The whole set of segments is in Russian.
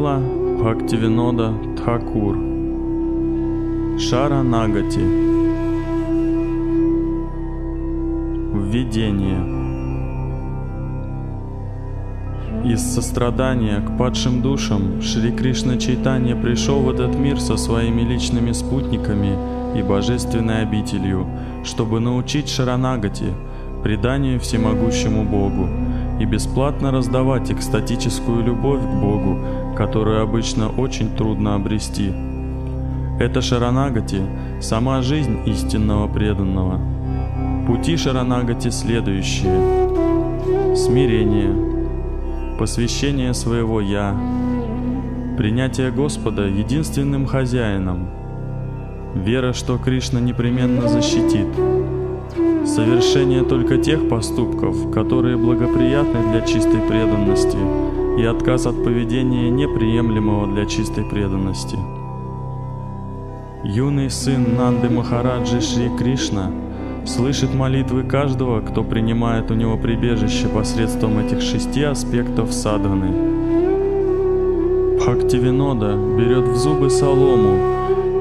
Шрила Бхактивинода Тхакур. Шара Нагати Введение. Из сострадания к падшим душам Шри Кришна Чайтанья пришел в этот мир со своими личными спутниками и божественной обителью, чтобы научить Шаранагати, преданию всемогущему Богу, и бесплатно раздавать экстатическую любовь к Богу, которую обычно очень трудно обрести. Это Шаранагати – сама жизнь истинного преданного. Пути Шаранагати следующие. Смирение, посвящение своего «Я», принятие Господа единственным хозяином, вера, что Кришна непременно защитит – совершение только тех поступков, которые благоприятны для чистой преданности, и отказ от поведения неприемлемого для чистой преданности. Юный сын Нанды Махараджи Шри Кришна слышит молитвы каждого, кто принимает у него прибежище посредством этих шести аспектов садханы. Бхактивинода берет в зубы солому,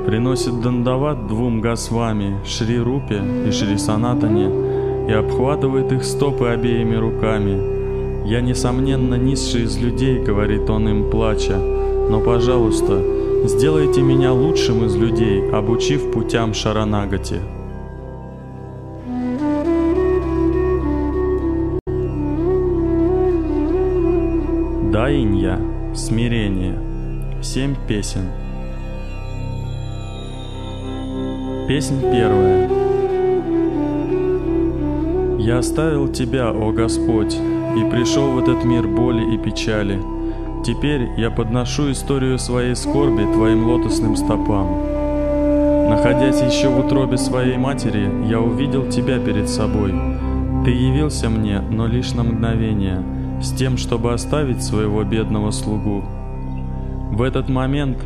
приносит дандават двум гасвами, Шри Рупе и Шри Санатане, и обхватывает их стопы обеими руками. «Я, несомненно, низший из людей», — говорит он им, плача, «но, пожалуйста, сделайте меня лучшим из людей, обучив путям Шаранагати». Даинья, смирение, семь песен — Песнь первая. Я оставил Тебя, о Господь, и пришел в этот мир боли и печали. Теперь я подношу историю своей скорби Твоим лотосным стопам. Находясь еще в утробе своей матери, я увидел Тебя перед собой. Ты явился мне, но лишь на мгновение, с тем, чтобы оставить своего бедного слугу. В этот момент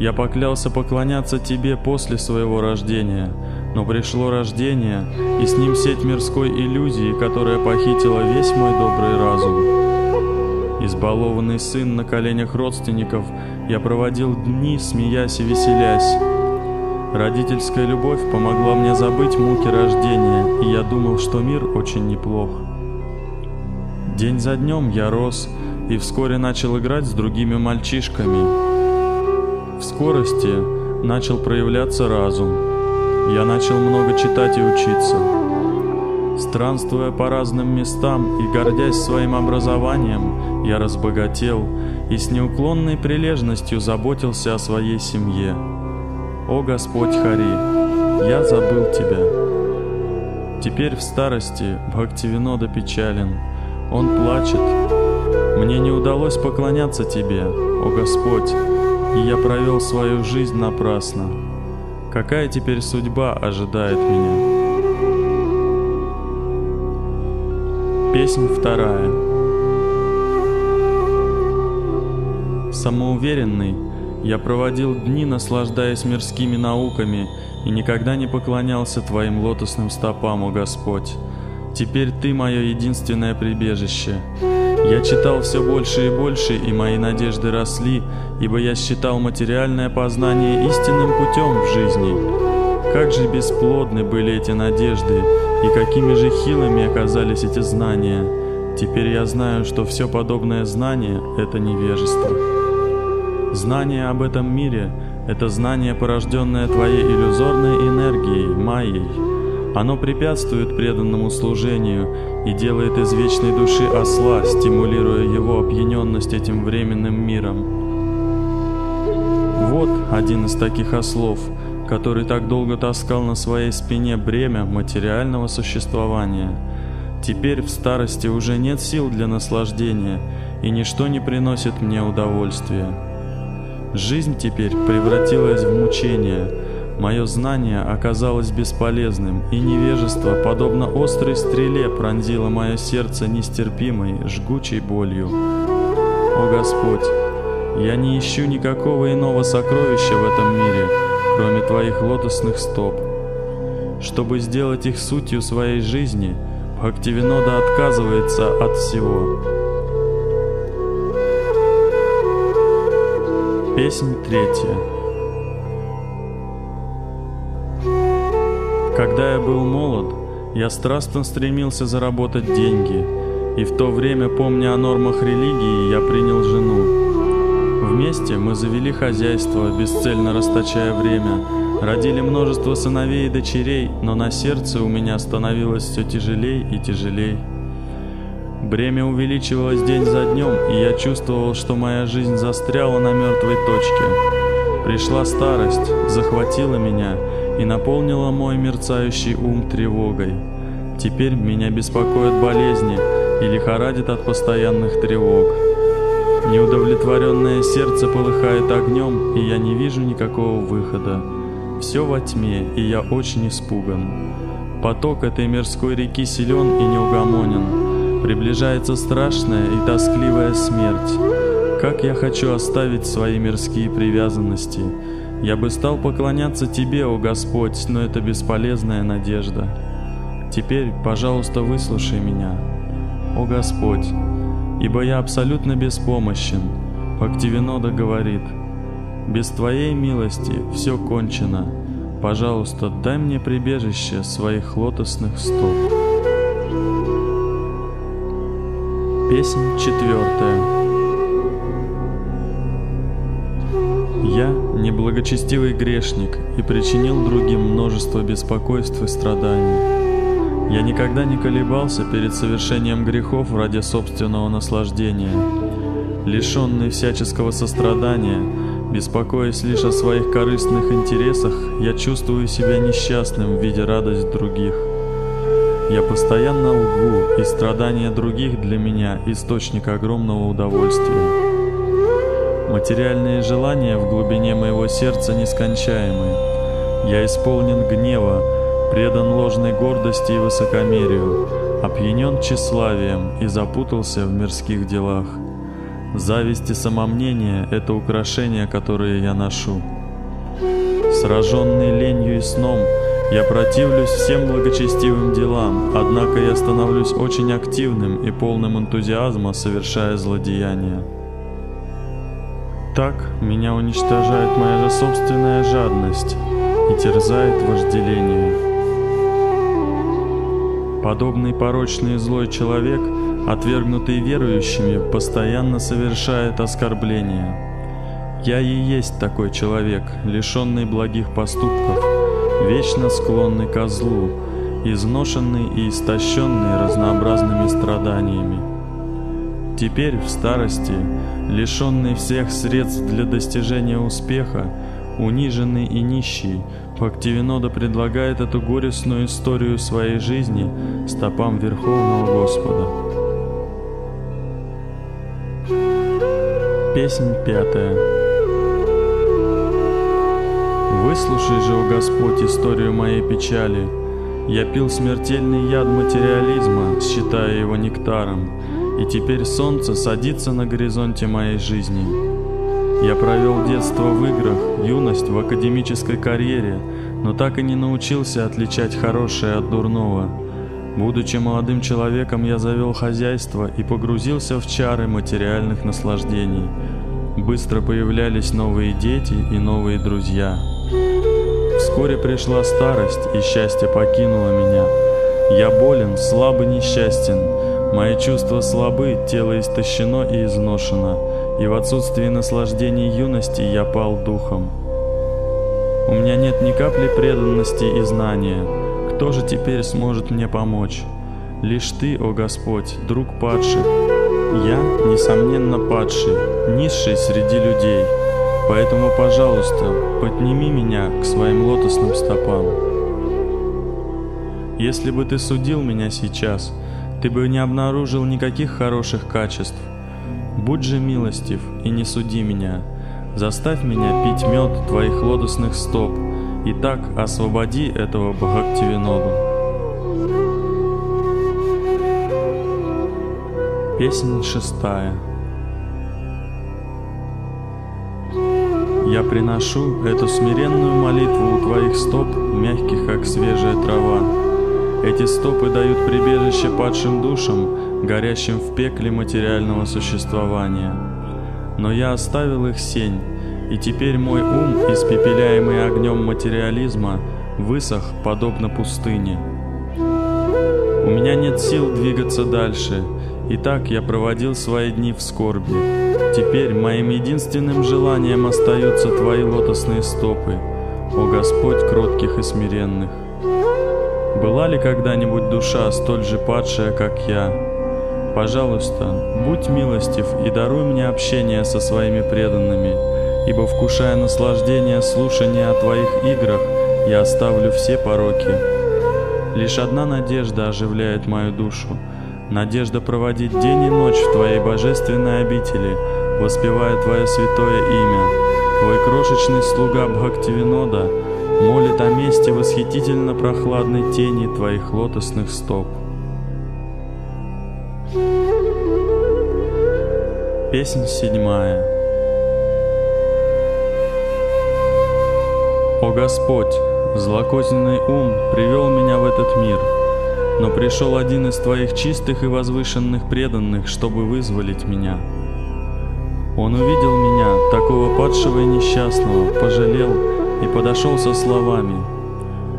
я поклялся поклоняться тебе после своего рождения, но пришло рождение, и с ним сеть мирской иллюзии, которая похитила весь мой добрый разум. Избалованный сын на коленях родственников, я проводил дни, смеясь и веселясь. Родительская любовь помогла мне забыть муки рождения, и я думал, что мир очень неплох. День за днем я рос и вскоре начал играть с другими мальчишками, в скорости начал проявляться разум. Я начал много читать и учиться. Странствуя по разным местам и гордясь своим образованием, я разбогател и с неуклонной прилежностью заботился о своей семье. О Господь Хари, я забыл Тебя. Теперь в старости Бхактивинода печален. Он плачет. Мне не удалось поклоняться Тебе, о Господь, и я провел свою жизнь напрасно. Какая теперь судьба ожидает меня? Песнь вторая. Самоуверенный, я проводил дни, наслаждаясь мирскими науками, и никогда не поклонялся Твоим лотосным стопам, о Господь. Теперь Ты мое единственное прибежище. Я читал все больше и больше, и мои надежды росли, ибо я считал материальное познание истинным путем в жизни. Как же бесплодны были эти надежды, и какими же хилыми оказались эти знания. Теперь я знаю, что все подобное знание — это невежество. Знание об этом мире — это знание, порожденное твоей иллюзорной энергией, майей. Оно препятствует преданному служению и делает из вечной души осла, стимулируя его опьяненность этим временным миром. Вот один из таких ослов, который так долго таскал на своей спине бремя материального существования. Теперь в старости уже нет сил для наслаждения, и ничто не приносит мне удовольствия. Жизнь теперь превратилась в мучение — Мое знание оказалось бесполезным, и невежество, подобно острой стреле, пронзило мое сердце нестерпимой, жгучей болью. О Господь, я не ищу никакого иного сокровища в этом мире, кроме Твоих лотосных стоп. Чтобы сделать их сутью своей жизни, Бхактивинода отказывается от всего. Песнь третья. Когда я был молод, я страстно стремился заработать деньги, и в то время, помня о нормах религии, я принял жену. Вместе мы завели хозяйство, бесцельно расточая время, родили множество сыновей и дочерей, но на сердце у меня становилось все тяжелей и тяжелей. Бремя увеличивалось день за днем, и я чувствовал, что моя жизнь застряла на мертвой точке. Пришла старость, захватила меня и наполнила мой мерцающий ум тревогой. Теперь меня беспокоят болезни и лихорадит от постоянных тревог. Неудовлетворенное сердце полыхает огнем, и я не вижу никакого выхода. Все во тьме, и я очень испуган. Поток этой мирской реки силен и неугомонен. Приближается страшная и тоскливая смерть. Как я хочу оставить свои мирские привязанности. Я бы стал поклоняться Тебе, о Господь, но это бесполезная надежда. Теперь, пожалуйста, выслушай меня, о Господь, ибо я абсолютно беспомощен. Бхактивинода говорит, без Твоей милости все кончено. Пожалуйста, дай мне прибежище своих лотосных стоп. Песнь четвертая. Я неблагочестивый грешник и причинил другим множество беспокойств и страданий. Я никогда не колебался перед совершением грехов ради собственного наслаждения. Лишенный всяческого сострадания, беспокоясь лишь о своих корыстных интересах, я чувствую себя несчастным, видя радость других. Я постоянно лгу, и страдания других для меня — источник огромного удовольствия. Материальные желания в глубине моего сердца нескончаемы. Я исполнен гнева, предан ложной гордости и высокомерию, опьянен тщеславием и запутался в мирских делах. Зависть и самомнение — это украшения, которые я ношу. Сраженный ленью и сном — я противлюсь всем благочестивым делам, однако я становлюсь очень активным и полным энтузиазма, совершая злодеяния. Так меня уничтожает моя же собственная жадность и терзает вожделение. Подобный порочный и злой человек, отвергнутый верующими, постоянно совершает оскорбления. Я и есть такой человек, лишенный благих поступков, вечно склонный ко злу, изношенный и истощенный разнообразными страданиями. Теперь в старости, лишенный всех средств для достижения успеха, униженный и нищий, Бхактивинода предлагает эту горестную историю своей жизни стопам Верховного Господа. Песнь пятая. Выслушай же, о Господь, историю моей печали. Я пил смертельный яд материализма, считая его нектаром, и теперь солнце садится на горизонте моей жизни. Я провел детство в играх, юность в академической карьере, но так и не научился отличать хорошее от дурного. Будучи молодым человеком, я завел хозяйство и погрузился в чары материальных наслаждений. Быстро появлялись новые дети и новые друзья. Вскоре пришла старость, и счастье покинуло меня. Я болен, слаб и несчастен. Мои чувства слабы, тело истощено и изношено, и в отсутствии наслаждений юности я пал духом. У меня нет ни капли преданности и знания. Кто же теперь сможет мне помочь? Лишь Ты, о Господь, друг падших. Я, несомненно, падший, низший среди людей — Поэтому, пожалуйста, подними меня к своим лотосным стопам. Если бы ты судил меня сейчас, ты бы не обнаружил никаких хороших качеств. Будь же милостив и не суди меня. Заставь меня пить мед твоих лотосных стоп, и так освободи этого Бхактивиноду. Песнь шестая. Я приношу эту смиренную молитву у твоих стоп, мягких, как свежая трава. Эти стопы дают прибежище падшим душам, горящим в пекле материального существования. Но я оставил их сень, и теперь мой ум, испепеляемый огнем материализма, высох, подобно пустыне. У меня нет сил двигаться дальше, и так я проводил свои дни в скорби. Теперь моим единственным желанием остаются Твои лотосные стопы, о Господь кротких и смиренных. Была ли когда-нибудь душа столь же падшая, как я? Пожалуйста, будь милостив и даруй мне общение со своими преданными, ибо, вкушая наслаждение слушания о Твоих играх, я оставлю все пороки. Лишь одна надежда оживляет мою душу, надежда проводить день и ночь в Твоей божественной обители, воспевая Твое святое имя. Твой крошечный слуга Бхактивинода молит о месте восхитительно прохладной тени Твоих лотосных стоп. Песнь седьмая. О Господь, злокозненный ум привел меня в этот мир, но пришел один из Твоих чистых и возвышенных преданных, чтобы вызволить меня. Он увидел меня, такого падшего и несчастного, пожалел и подошел со словами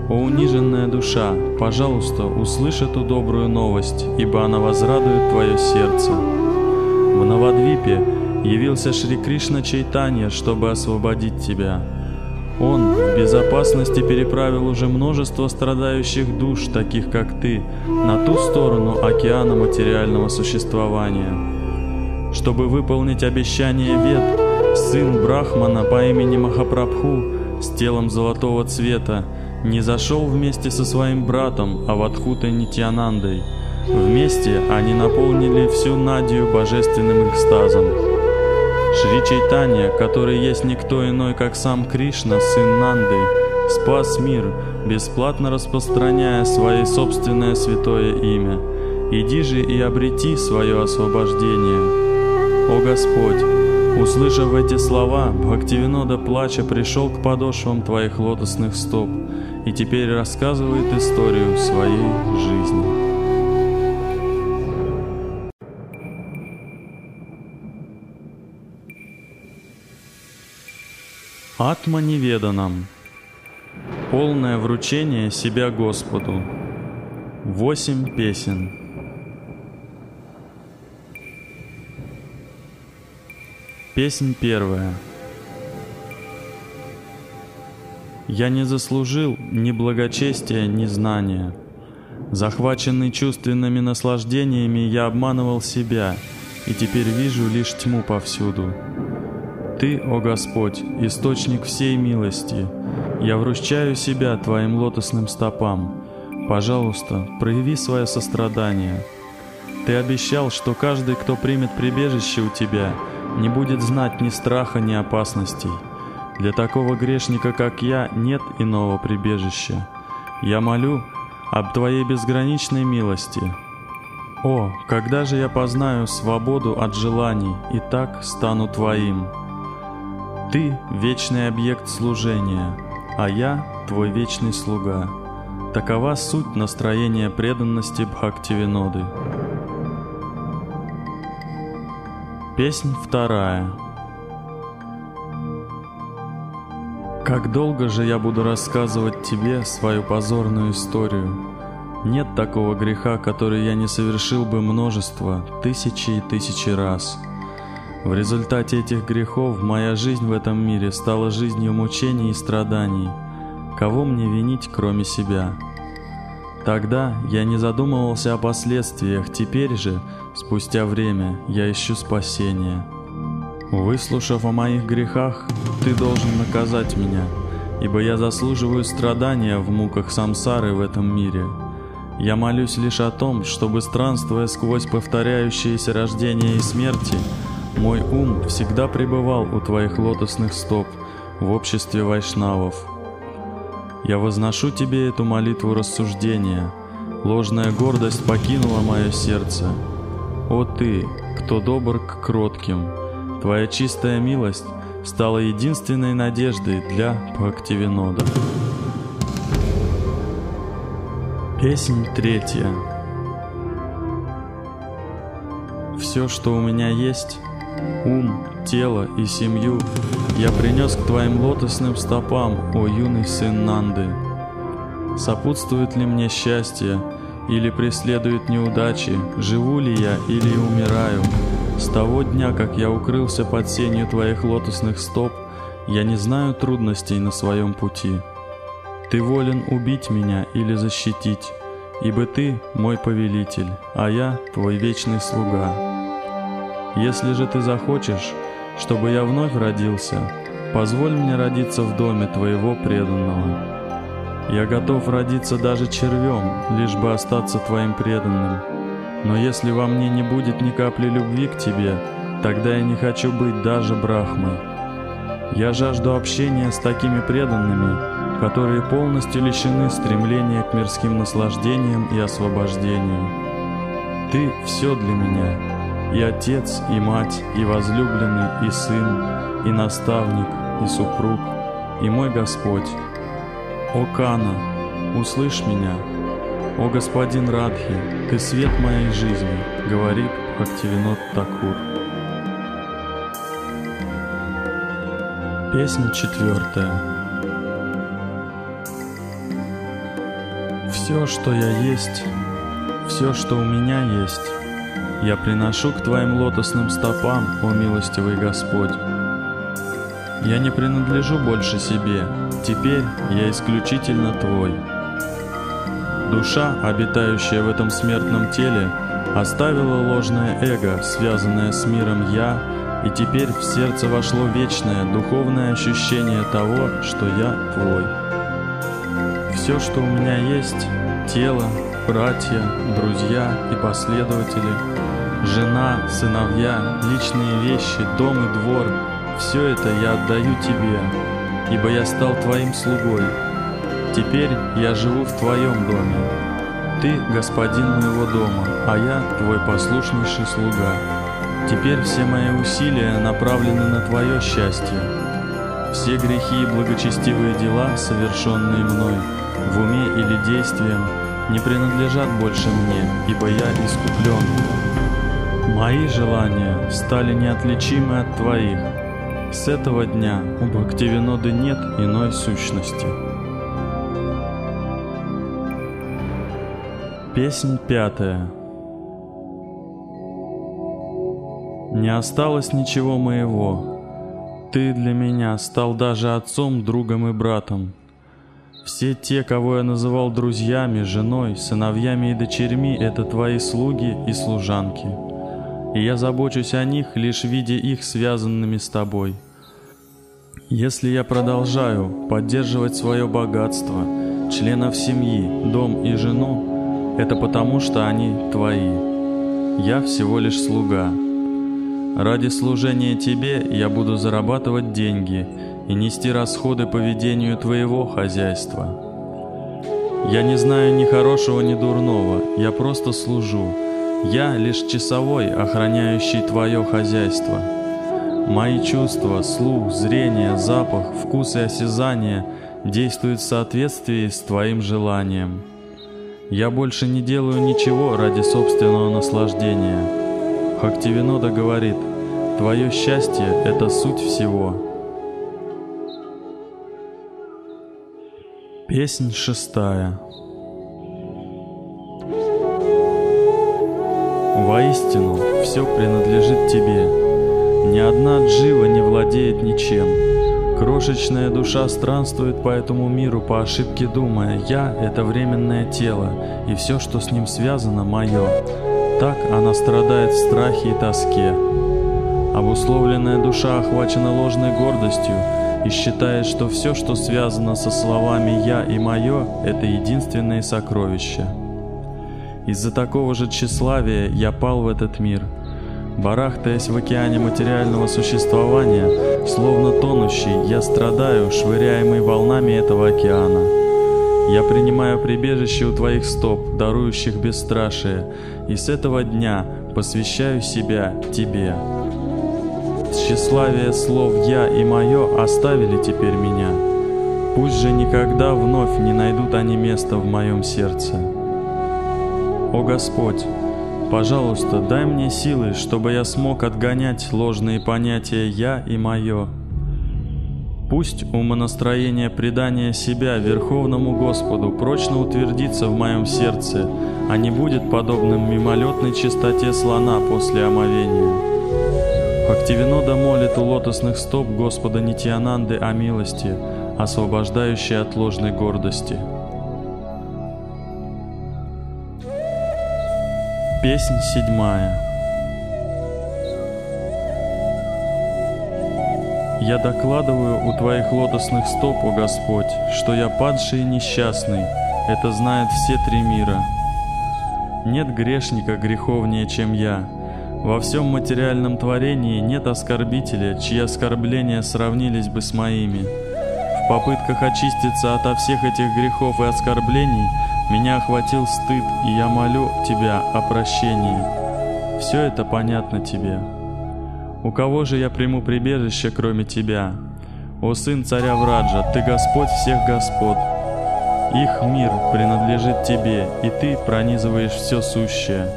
«О униженная душа, пожалуйста, услышь эту добрую новость, ибо она возрадует твое сердце». В Навадвипе явился Шри Кришна Чайтанья, чтобы освободить тебя. Он в безопасности переправил уже множество страдающих душ, таких как ты, на ту сторону океана материального существования. Чтобы выполнить обещание Вед, сын Брахмана по имени Махапрабху с телом золотого цвета не зашел вместе со своим братом Аватхутой Нитьянандой – Вместе они наполнили всю Надию божественным экстазом. Шри Чайтанья, который есть никто иной, как сам Кришна, сын Нанды, спас мир, бесплатно распространяя свое собственное святое имя. Иди же и обрети свое освобождение. О Господь, услышав эти слова, Бхактивинода плача пришел к подошвам Твоих лотосных стоп и теперь рассказывает историю своей жизни. Атма неведанам. Полное вручение себя Господу. Восемь песен. Песнь первая. Я не заслужил ни благочестия, ни знания. Захваченный чувственными наслаждениями, я обманывал себя, и теперь вижу лишь тьму повсюду. Ты, о Господь, источник всей милости. Я вручаю себя Твоим лотосным стопам. Пожалуйста, прояви свое сострадание. Ты обещал, что каждый, кто примет прибежище у Тебя, не будет знать ни страха, ни опасностей. Для такого грешника, как я, нет иного прибежища. Я молю об Твоей безграничной милости. О, когда же я познаю свободу от желаний и так стану Твоим? Ты — вечный объект служения, а я — твой вечный слуга. Такова суть настроения преданности Бхактивиноды. Песнь вторая. Как долго же я буду рассказывать тебе свою позорную историю? Нет такого греха, который я не совершил бы множество, тысячи и тысячи раз — в результате этих грехов моя жизнь в этом мире стала жизнью мучений и страданий. Кого мне винить, кроме себя? Тогда я не задумывался о последствиях, теперь же, спустя время, я ищу спасения. Выслушав о моих грехах, ты должен наказать меня, ибо я заслуживаю страдания в муках самсары в этом мире. Я молюсь лишь о том, чтобы странствуя сквозь повторяющиеся рождения и смерти, мой ум всегда пребывал у твоих лотосных стоп в обществе вайшнавов. Я возношу тебе эту молитву рассуждения. Ложная гордость покинула мое сердце. О ты, кто добр к кротким, твоя чистая милость стала единственной надеждой для Бхактивинода. Песнь третья. Все, что у меня есть, Ум, тело и семью я принес к твоим лотосным стопам, о юный сын Нанды. Сопутствует ли мне счастье, или преследует неудачи, живу ли я или умираю? С того дня, как я укрылся под сенью твоих лотосных стоп, я не знаю трудностей на своем пути. Ты волен убить меня или защитить, ибо ты мой повелитель, а я твой вечный слуга. Если же ты захочешь, чтобы я вновь родился, позволь мне родиться в доме твоего преданного. Я готов родиться даже червем, лишь бы остаться твоим преданным. Но если во мне не будет ни капли любви к тебе, тогда я не хочу быть даже брахмой. Я жажду общения с такими преданными, которые полностью лишены стремления к мирским наслаждениям и освобождению. Ты все для меня, и отец, и мать, и возлюбленный, и сын, и наставник, и супруг, и мой Господь. О Кана, услышь меня. О господин Радхи, ты свет моей жизни, говорит Бхактивинод Такур. Песня четвертая. Все, что я есть, все, что у меня есть, я приношу к Твоим лотосным стопам, о милостивый Господь. Я не принадлежу больше себе, теперь я исключительно Твой. Душа, обитающая в этом смертном теле, оставила ложное эго, связанное с миром «я», и теперь в сердце вошло вечное духовное ощущение того, что я твой. Все, что у меня есть — тело, братья, друзья и последователи, жена, сыновья, личные вещи, дом и двор — все это я отдаю тебе, ибо я стал твоим слугой. Теперь я живу в твоем доме. Ты господин моего дома, а я твой послушнейший слуга. Теперь все мои усилия направлены на Твое счастье. Все грехи и благочестивые дела, совершенные мной, в уме или действием, не принадлежат больше мне, ибо я искуплен. Мои желания стали неотличимы от Твоих. С этого дня у Бхактивиноды нет иной сущности. Песнь пятая. Не осталось ничего моего. Ты для меня стал даже отцом, другом и братом. Все те, кого я называл друзьями, женой, сыновьями и дочерьми, это твои слуги и служанки. И я забочусь о них, лишь видя их связанными с тобой. Если я продолжаю поддерживать свое богатство, членов семьи, дом и жену, это потому, что они твои. Я всего лишь слуга. Ради служения Тебе я буду зарабатывать деньги и нести расходы по ведению Твоего хозяйства. Я не знаю ни хорошего, ни дурного, я просто служу. Я лишь часовой, охраняющий Твое хозяйство. Мои чувства, слух, зрение, запах, вкус и осязание действуют в соответствии с Твоим желанием. Я больше не делаю ничего ради собственного наслаждения. Хактивинода говорит, твое счастье — это суть всего. Песнь шестая. Воистину, все принадлежит тебе. Ни одна джива не владеет ничем. Крошечная душа странствует по этому миру по ошибке, думая, «Я — это временное тело, и все, что с ним связано, мое». Так она страдает в страхе и тоске. Обусловленная душа охвачена ложной гордостью и считает, что все, что связано со словами «я» и «моё», — это единственные сокровища. Из-за такого же тщеславия я пал в этот мир. Барахтаясь в океане материального существования, словно тонущий, я страдаю, швыряемый волнами этого океана. Я принимаю прибежище у Твоих стоп, дарующих бесстрашие, и с этого дня посвящаю себя Тебе. Тщеславие слов «я» и «моё» оставили теперь меня. Пусть же никогда вновь не найдут они места в моем сердце. О Господь, Пожалуйста, дай мне силы, чтобы я смог отгонять ложные понятия «я» и «моё». Пусть умонастроение предания себя Верховному Господу прочно утвердится в моем сердце, а не будет подобным мимолетной чистоте слона после омовения. Активинода молит у лотосных стоп Господа Нитьянанды о милости, освобождающей от ложной гордости. Песнь седьмая. Я докладываю у Твоих лотосных стоп, о Господь, что я падший и несчастный, это знают все три мира. Нет грешника греховнее, чем я. Во всем материальном творении нет оскорбителя, чьи оскорбления сравнились бы с моими. В попытках очиститься ото всех этих грехов и оскорблений – меня охватил стыд, и я молю Тебя о прощении. Все это понятно Тебе. У кого же я приму прибежище, кроме Тебя? О сын царя Враджа, Ты Господь всех господ. Их мир принадлежит Тебе, и Ты пронизываешь все сущее.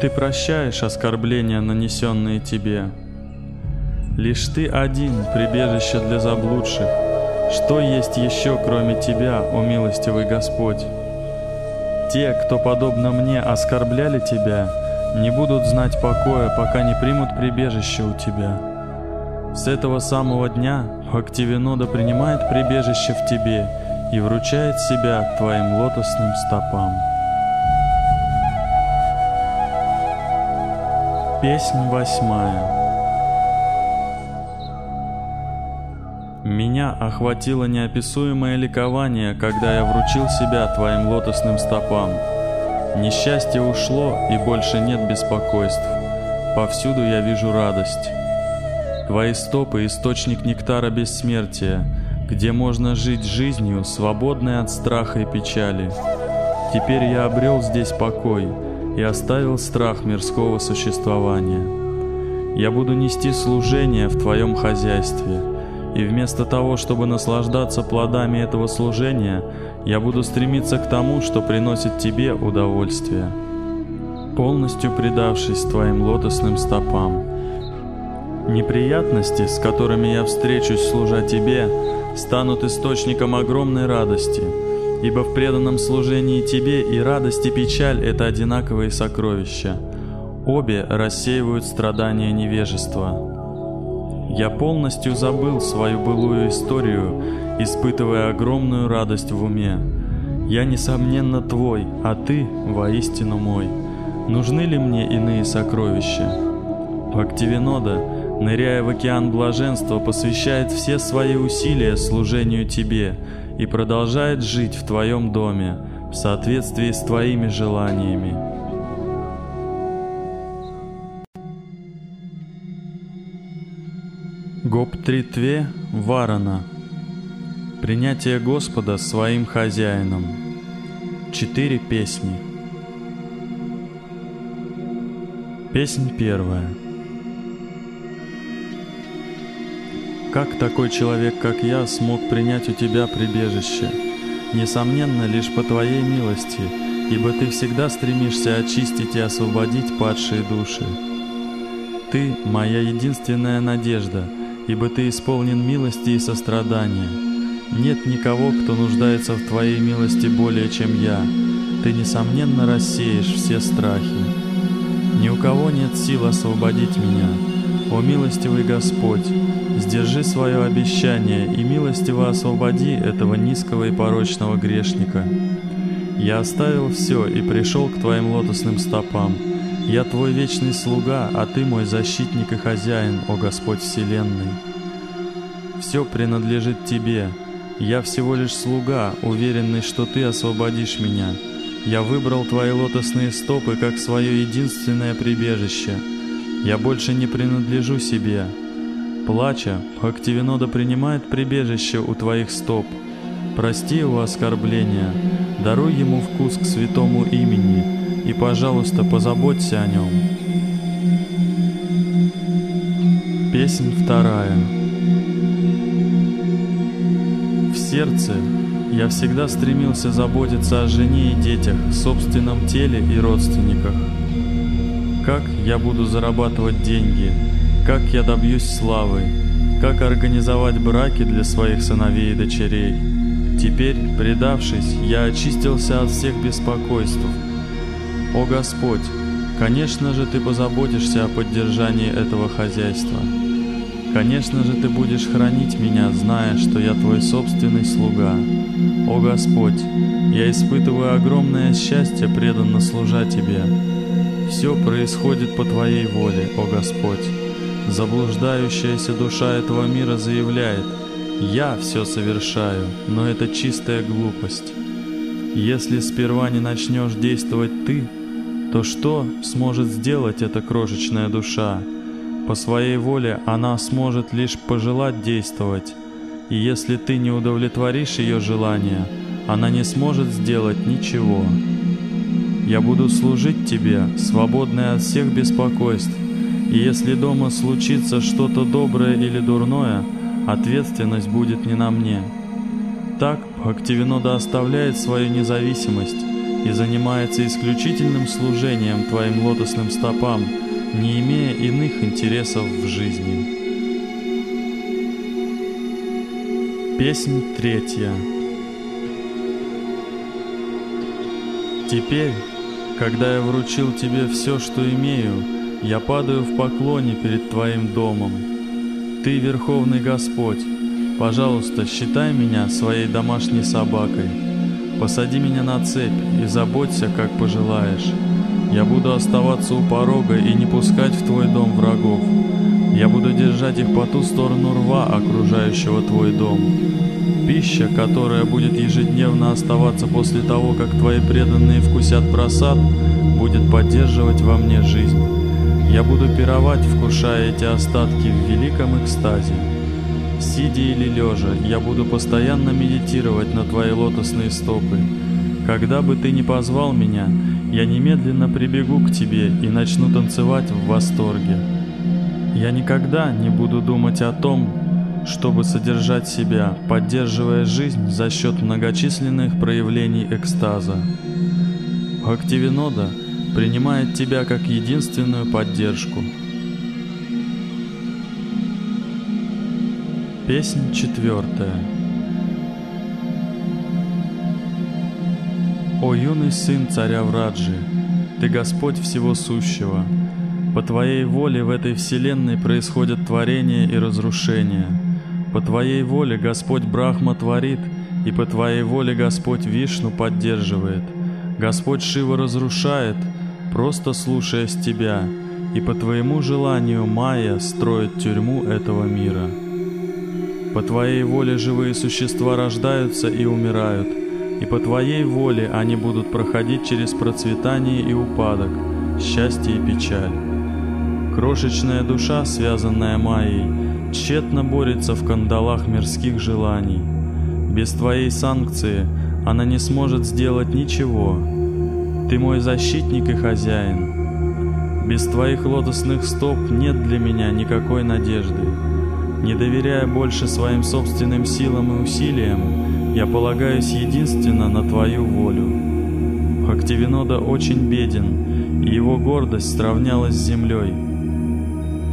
Ты прощаешь оскорбления, нанесенные Тебе. Лишь Ты один прибежище для заблудших, что есть еще, кроме Тебя, о милостивый Господь? Те, кто, подобно мне, оскорбляли Тебя, не будут знать покоя, пока не примут прибежище у Тебя. С этого самого дня Бхактивинода принимает прибежище в Тебе и вручает себя Твоим лотосным стопам. Песнь восьмая. Меня охватило неописуемое ликование, когда я вручил себя твоим лотосным стопам. Несчастье ушло, и больше нет беспокойств. Повсюду я вижу радость. Твои стопы — источник нектара бессмертия, где можно жить жизнью, свободной от страха и печали. Теперь я обрел здесь покой и оставил страх мирского существования. Я буду нести служение в Твоем хозяйстве — и вместо того, чтобы наслаждаться плодами этого служения, я буду стремиться к тому, что приносит тебе удовольствие, полностью предавшись твоим лотосным стопам. Неприятности, с которыми я встречусь, служа тебе, станут источником огромной радости, ибо в преданном служении тебе и радость и печаль — это одинаковые сокровища. Обе рассеивают страдания невежества. Я полностью забыл свою былую историю, испытывая огромную радость в уме. Я, несомненно, твой, а ты воистину мой. Нужны ли мне иные сокровища? Бхактивинода, ныряя в океан блаженства, посвящает все свои усилия служению тебе и продолжает жить в твоем доме в соответствии с твоими желаниями. Гоптритве Варана. Принятие Господа своим хозяином. Четыре песни. Песнь первая. Как такой человек, как я, смог принять у тебя прибежище? Несомненно, лишь по твоей милости, ибо ты всегда стремишься очистить и освободить падшие души. Ты — моя единственная надежда — ибо Ты исполнен милости и сострадания. Нет никого, кто нуждается в Твоей милости более, чем я. Ты, несомненно, рассеешь все страхи. Ни у кого нет сил освободить меня. О милостивый Господь, сдержи свое обещание и милостиво освободи этого низкого и порочного грешника. Я оставил все и пришел к Твоим лотосным стопам. Я Твой вечный слуга, а Ты мой защитник и хозяин, о Господь Вселенной. Все принадлежит Тебе. Я всего лишь слуга, уверенный, что Ты освободишь меня. Я выбрал Твои лотосные стопы как свое единственное прибежище. Я больше не принадлежу себе. Плача, Бхактивинода принимает прибежище у Твоих стоп. Прости его оскорбления, даруй ему вкус к святому имени, и, пожалуйста, позаботься о нем. Песнь вторая. В сердце я всегда стремился заботиться о жене и детях, собственном теле и родственниках. как я буду зарабатывать деньги, как я добьюсь славы, как организовать браки для своих сыновей и дочерей. Теперь, предавшись, я очистился от всех беспокойств. О Господь, конечно же Ты позаботишься о поддержании этого хозяйства. Конечно же Ты будешь хранить меня, зная, что я Твой собственный слуга. О Господь, я испытываю огромное счастье преданно служа Тебе. Все происходит по Твоей воле, о Господь. Заблуждающаяся душа этого мира заявляет, «Я все совершаю, но это чистая глупость». Если сперва не начнешь действовать ты, то что сможет сделать эта крошечная душа? По своей воле она сможет лишь пожелать действовать, и если ты не удовлетворишь ее желания, она не сможет сделать ничего. Я буду служить тебе, свободная от всех беспокойств, и если дома случится что-то доброе или дурное, ответственность будет не на мне. Так Бхактивинода оставляет свою независимость и занимается исключительным служением Твоим лотосным стопам, не имея иных интересов в жизни. Песнь третья Теперь, когда я вручил Тебе все, что имею, я падаю в поклоне перед Твоим домом. Ты, Верховный Господь, пожалуйста, считай меня своей домашней собакой. Посади меня на цепь и заботься, как пожелаешь. Я буду оставаться у порога и не пускать в Твой дом врагов. Я буду держать их по ту сторону рва, окружающего Твой дом. Пища, которая будет ежедневно оставаться после того, как Твои преданные вкусят просад, будет поддерживать во мне жизнь. Я буду пировать, вкушая эти остатки в великом экстазе. Сидя или лежа, я буду постоянно медитировать на твои лотосные стопы. Когда бы ты ни позвал меня, я немедленно прибегу к тебе и начну танцевать в восторге. Я никогда не буду думать о том, чтобы содержать себя, поддерживая жизнь за счет многочисленных проявлений экстаза. Активинода — принимает тебя как единственную поддержку. Песнь четвертая. О юный сын царя Враджи, ты Господь всего сущего. По Твоей воле в этой вселенной происходят творение и разрушение. По Твоей воле Господь Брахма творит, и по Твоей воле Господь Вишну поддерживает. Господь Шива разрушает, просто слушаясь тебя, и по твоему желанию Майя строит тюрьму этого мира. По твоей воле живые существа рождаются и умирают, и по твоей воле они будут проходить через процветание и упадок, счастье и печаль. Крошечная душа, связанная Майей, тщетно борется в кандалах мирских желаний. Без твоей санкции она не сможет сделать ничего, ты мой защитник и хозяин. Без твоих лотосных стоп нет для меня никакой надежды. Не доверяя больше своим собственным силам и усилиям, я полагаюсь единственно на твою волю. Активинода очень беден, и его гордость сравнялась с землей.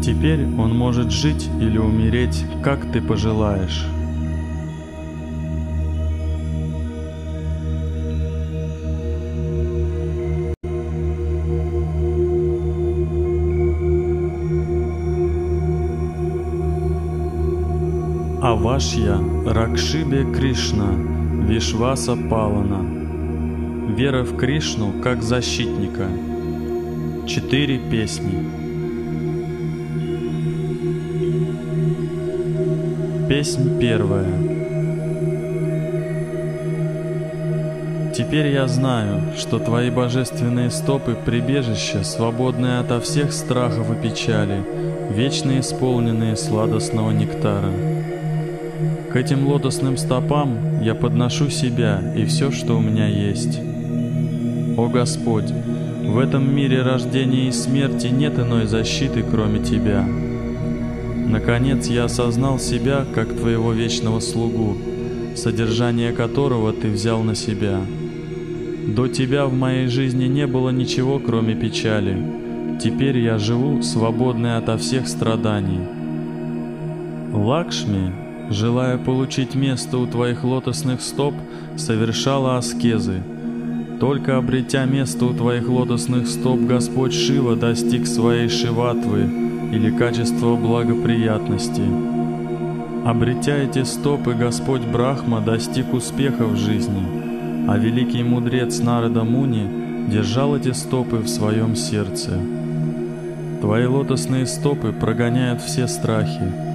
Теперь он может жить или умереть, как ты пожелаешь. Авашья Ракшибе Кришна Вишваса Палана. Вера в Кришну как защитника. Четыре песни. Песнь первая. Теперь я знаю, что Твои божественные стопы — прибежище, свободное ото всех страхов и печали, вечно исполненные сладостного нектара. К этим лотосным стопам я подношу себя и все, что у меня есть. О Господь, в этом мире рождения и смерти нет иной защиты, кроме Тебя. Наконец я осознал себя как Твоего вечного слугу, содержание которого Ты взял на себя. До Тебя в моей жизни не было ничего, кроме печали. теперь я живу, свободный ото всех страданий. Лакшми, желая получить место у твоих лотосных стоп, совершала аскезы. Только обретя место у твоих лотосных стоп, Господь Шива достиг своей шиватвы или качества благоприятности. Обретя эти стопы, Господь Брахма достиг успеха в жизни, а великий мудрец Нарада Муни держал эти стопы в своем сердце. Твои лотосные стопы прогоняют все страхи.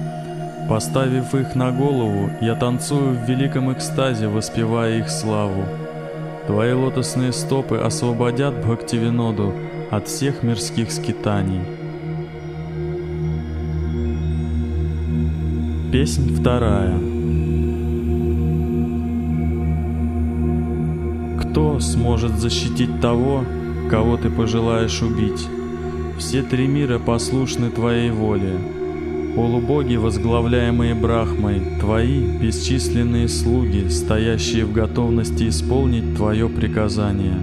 Поставив их на голову, я танцую в великом экстазе, воспевая их славу. Твои лотосные стопы освободят Бхактивиноду от всех мирских скитаний. Песнь вторая. Кто сможет защитить того, кого ты пожелаешь убить? Все три мира послушны твоей воле. Полубоги, возглавляемые Брахмой, твои бесчисленные слуги, стоящие в готовности исполнить твое приказание.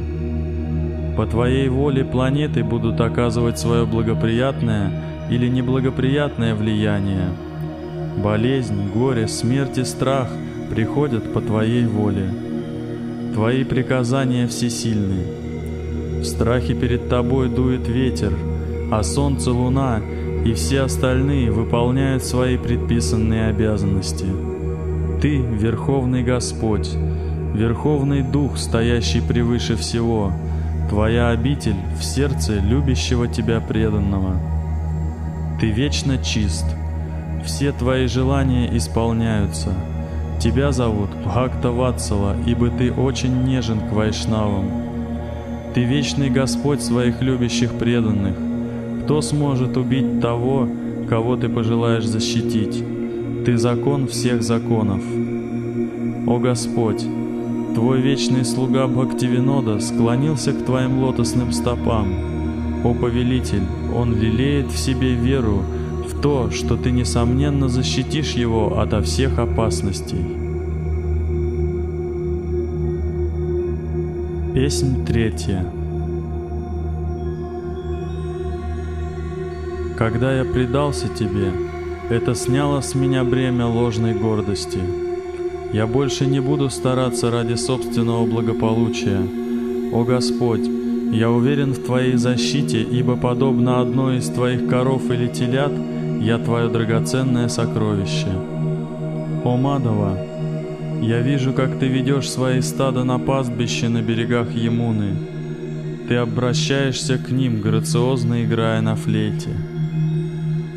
По твоей воле планеты будут оказывать свое благоприятное или неблагоприятное влияние – Болезнь, горе, смерть и страх приходят по Твоей воле. Твои приказания всесильны. В страхе перед Тобой дует ветер, а солнце, луна и все остальные выполняют свои предписанные обязанности. Ты — Верховный Господь, Верховный Дух, стоящий превыше всего, Твоя обитель в сердце любящего Тебя преданного. Ты вечно чист — все твои желания исполняются. Тебя зовут Бхакта Ватсала, ибо ты очень нежен к вайшнавам. Ты вечный Господь своих любящих преданных. Кто сможет убить того, кого ты пожелаешь защитить? Ты закон всех законов. О Господь, Твой вечный слуга Бхактивинода склонился к Твоим лотосным стопам. О Повелитель, он лелеет в себе веру, в то, что ты, несомненно, защитишь его ото всех опасностей. Песнь третья. Когда я предался тебе, это сняло с меня бремя ложной гордости. Я больше не буду стараться ради собственного благополучия. О Господь, я уверен в Твоей защите, ибо подобно одной из Твоих коров или телят — я твое драгоценное сокровище. О Мадова, я вижу, как ты ведешь свои стада на пастбище на берегах Емуны. Ты обращаешься к ним, грациозно играя на флейте.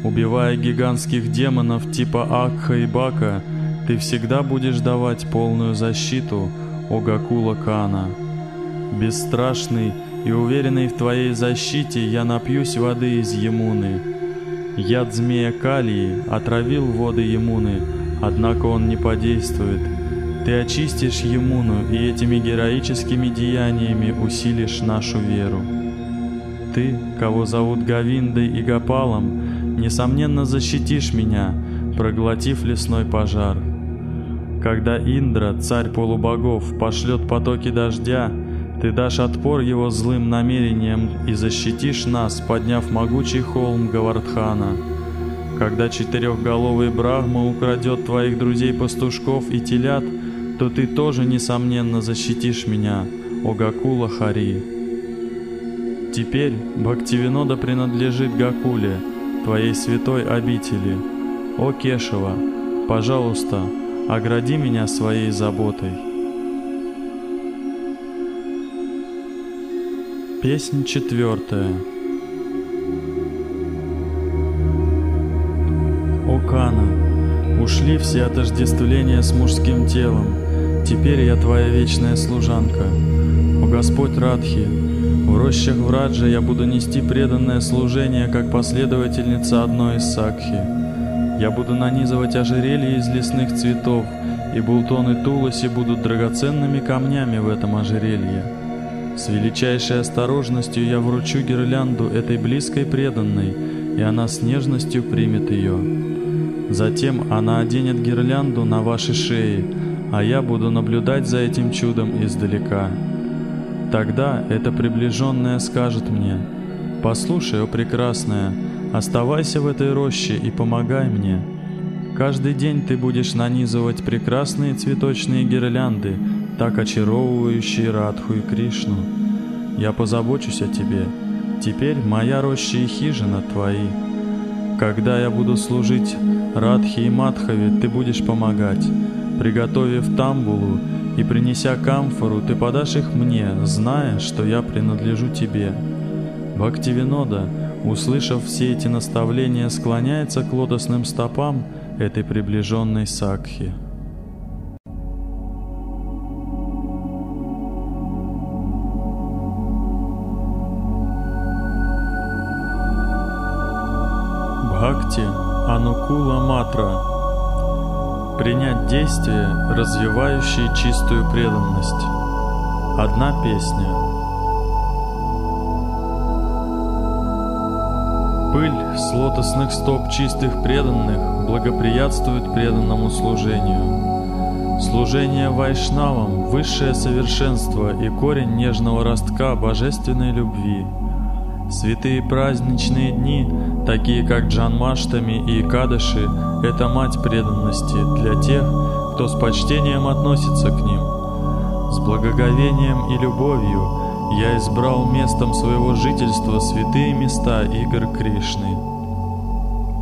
Убивая гигантских демонов типа Акха и Бака, ты всегда будешь давать полную защиту, о Гакула Кана. Бесстрашный и уверенный в твоей защите, я напьюсь воды из Емуны — Яд змея Калии отравил воды Емуны, однако он не подействует. Ты очистишь Емуну и этими героическими деяниями усилишь нашу веру. Ты, кого зовут Гавиндой и Гапалом, несомненно защитишь меня, проглотив лесной пожар. Когда Индра, царь полубогов, пошлет потоки дождя, ты дашь отпор его злым намерениям и защитишь нас, подняв могучий холм Гавардхана. Когда четырехголовый Брахма украдет твоих друзей-пастушков и телят, то ты тоже, несомненно, защитишь меня, о Гакула Хари. Теперь Бхактивинода принадлежит Гакуле, твоей святой обители. О Кешева, пожалуйста, огради меня своей заботой. Песнь четвертая. О Кана, ушли все отождествления с мужским телом, теперь я твоя вечная служанка. О Господь Радхи, в рощах Враджа я буду нести преданное служение, как последовательница одной из сакхи. Я буду нанизывать ожерелья из лесных цветов, и бултоны Туласи будут драгоценными камнями в этом ожерелье. С величайшей осторожностью я вручу гирлянду этой близкой преданной, и она с нежностью примет ее. Затем она оденет гирлянду на ваши шеи, а я буду наблюдать за этим чудом издалека. Тогда эта приближенная скажет мне, Послушай, о прекрасная, оставайся в этой роще и помогай мне. Каждый день ты будешь нанизывать прекрасные цветочные гирлянды, так очаровывающие Радху и Кришну. Я позабочусь о тебе. Теперь моя роща и хижина твои. Когда я буду служить Радхи и Мадхаве, ты будешь помогать. Приготовив тамбулу и принеся камфору, ты подашь их мне, зная, что я принадлежу тебе. Бхактивинода, услышав все эти наставления, склоняется к лотосным стопам этой приближенной Сакхи. Бхакти Анукула Матра Принять действие, развивающее чистую преданность. Одна песня. Пыль с лотосных стоп чистых преданных благоприятствует преданному служению. Служение вайшнавам – высшее совершенство и корень нежного ростка божественной любви – Святые праздничные дни, такие как Джанмаштами и Кадыши, это мать преданности для тех, кто с почтением относится к ним. С благоговением и любовью я избрал местом своего жительства святые места игр Кришны.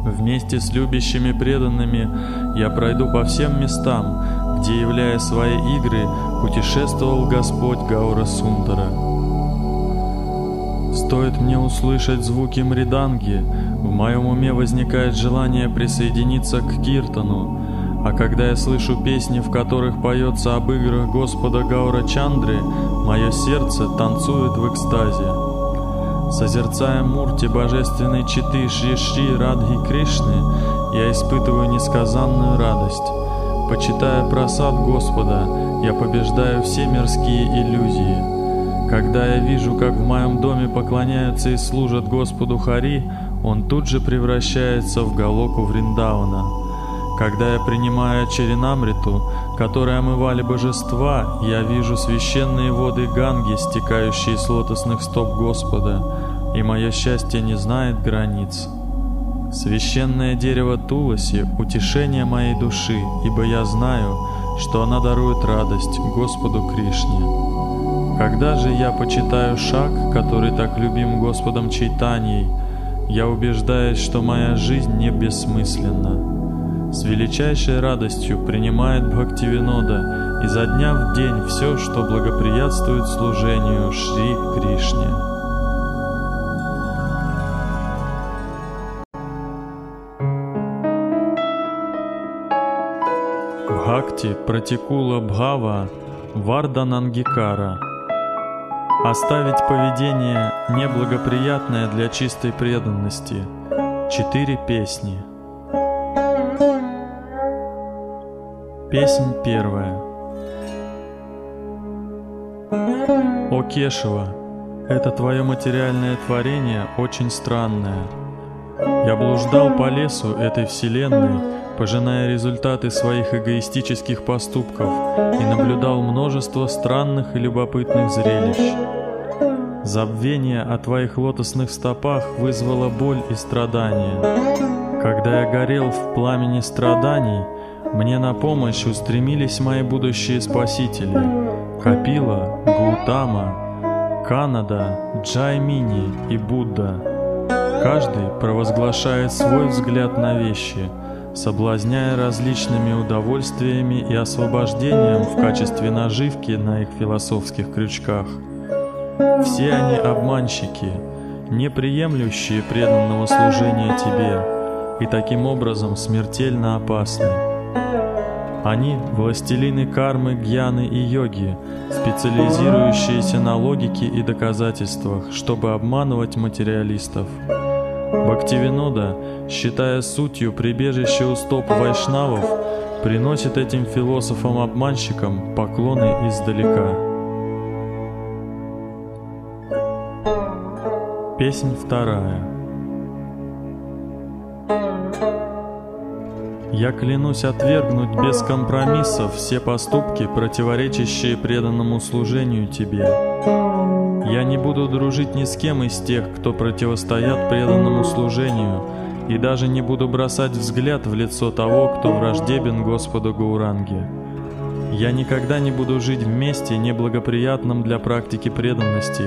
Вместе с любящими преданными я пройду по всем местам, где, являя свои игры, путешествовал Господь Гаура Сундара. Стоит мне услышать звуки мриданги, в моем уме возникает желание присоединиться к киртану, а когда я слышу песни, в которых поется об играх Господа Гаура Чандры, мое сердце танцует в экстазе. Созерцая мурти божественной читы Шри Шри Радхи Кришны, я испытываю несказанную радость. Почитая просад Господа, я побеждаю все мирские иллюзии. Когда я вижу, как в моем доме поклоняются и служат Господу Хари, он тут же превращается в Галоку Вриндауна. Когда я принимаю Черенамриту, которой омывали божества, я вижу священные воды Ганги, стекающие с лотосных стоп Господа, и мое счастье не знает границ. Священное дерево Туласи — утешение моей души, ибо я знаю, что она дарует радость Господу Кришне. Когда же я почитаю шаг, который так любим Господом Чайтаньей, я убеждаюсь, что моя жизнь не бессмысленна. С величайшей радостью принимает Бхактивинода изо дня в день все, что благоприятствует служению Шри Кришне. Бхакти Пратикула Бхава Варданангикара – Оставить поведение неблагоприятное для чистой преданности. Четыре песни. Песнь первая. О Кешева, это твое материальное творение очень странное. Я блуждал по лесу этой вселенной, пожиная результаты своих эгоистических поступков и наблюдал множество странных и любопытных зрелищ. Забвение о твоих лотосных стопах вызвало боль и страдания. Когда я горел в пламени страданий, мне на помощь устремились мои будущие спасители — Капила, Гутама, Канада, Джаймини и Будда. Каждый провозглашает свой взгляд на вещи, соблазняя различными удовольствиями и освобождением в качестве наживки на их философских крючках — все они обманщики, не приемлющие преданного служения Тебе, и таким образом смертельно опасны. Они — властелины кармы, гьяны и йоги, специализирующиеся на логике и доказательствах, чтобы обманывать материалистов. Бхактивинода, считая сутью прибежище у стоп вайшнавов, приносит этим философам-обманщикам поклоны издалека. Песнь вторая. Я клянусь отвергнуть без компромиссов все поступки, противоречащие преданному служению Тебе. Я не буду дружить ни с кем из тех, кто противостоят преданному служению, и даже не буду бросать взгляд в лицо того, кто враждебен Господу Гауранге. Я никогда не буду жить в месте, неблагоприятном для практики преданности,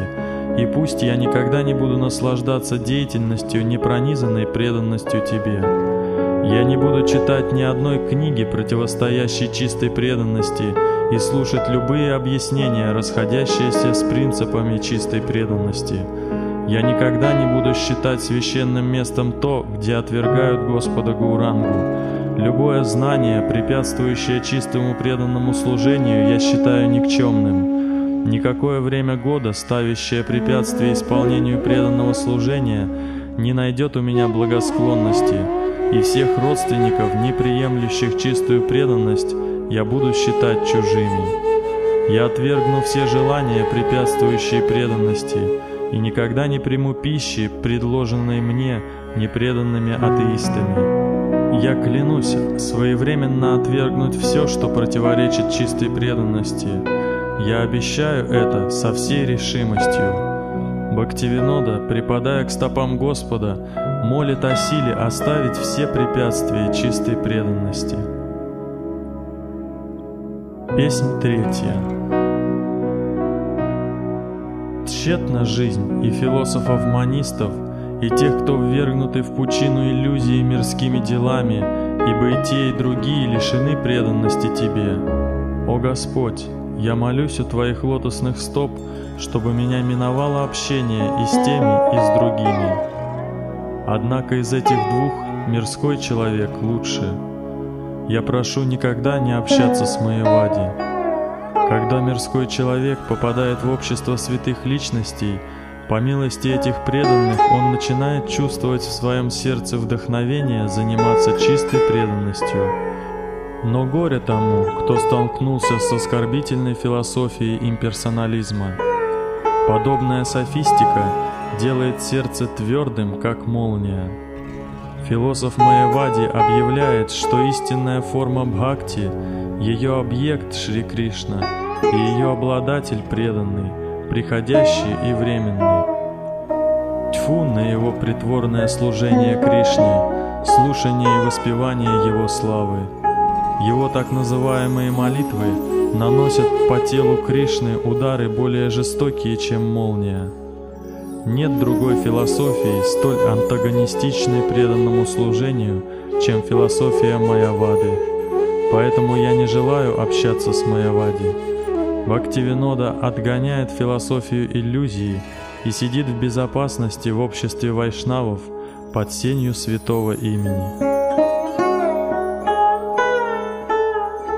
и пусть я никогда не буду наслаждаться деятельностью, не пронизанной преданностью Тебе. Я не буду читать ни одной книги, противостоящей чистой преданности, и слушать любые объяснения, расходящиеся с принципами чистой преданности. Я никогда не буду считать священным местом то, где отвергают Господа Гаурангу. Любое знание, препятствующее чистому преданному служению, я считаю никчемным. Никакое время года, ставящее препятствие исполнению преданного служения, не найдет у меня благосклонности, и всех родственников, не приемлющих чистую преданность, я буду считать чужими. Я отвергну все желания, препятствующие преданности, и никогда не приму пищи, предложенной мне непреданными атеистами. Я клянусь своевременно отвергнуть все, что противоречит чистой преданности. Я обещаю это со всей решимостью. Бхактивинода, припадая к стопам Господа, молит о силе оставить все препятствия чистой преданности. Песнь третья. Тщетна жизнь и философов-манистов, и тех, кто ввергнуты в пучину иллюзии мирскими делами, ибо и те, и другие лишены преданности Тебе. О Господь, я молюсь у Твоих лотосных стоп, чтобы меня миновало общение и с теми, и с другими. Однако из этих двух мирской человек лучше — я прошу никогда не общаться с Маевади. Когда мирской человек попадает в общество святых личностей, по милости этих преданных он начинает чувствовать в своем сердце вдохновение заниматься чистой преданностью. Но горе тому, кто столкнулся с оскорбительной философией имперсонализма. Подобная софистика делает сердце твердым, как молния. Философ Майявади объявляет, что истинная форма Бхакти, ее объект Шри Кришна и ее обладатель преданный, приходящий и временный. Тьфу на его притворное служение Кришне, слушание и воспевание его славы. Его так называемые молитвы наносят по телу Кришны удары более жестокие, чем молния. Нет другой философии, столь антагонистичной преданному служению, чем философия Майявады. Поэтому я не желаю общаться с Майявади. Бхактивинода отгоняет философию иллюзии и сидит в безопасности в обществе вайшнавов под сенью святого имени.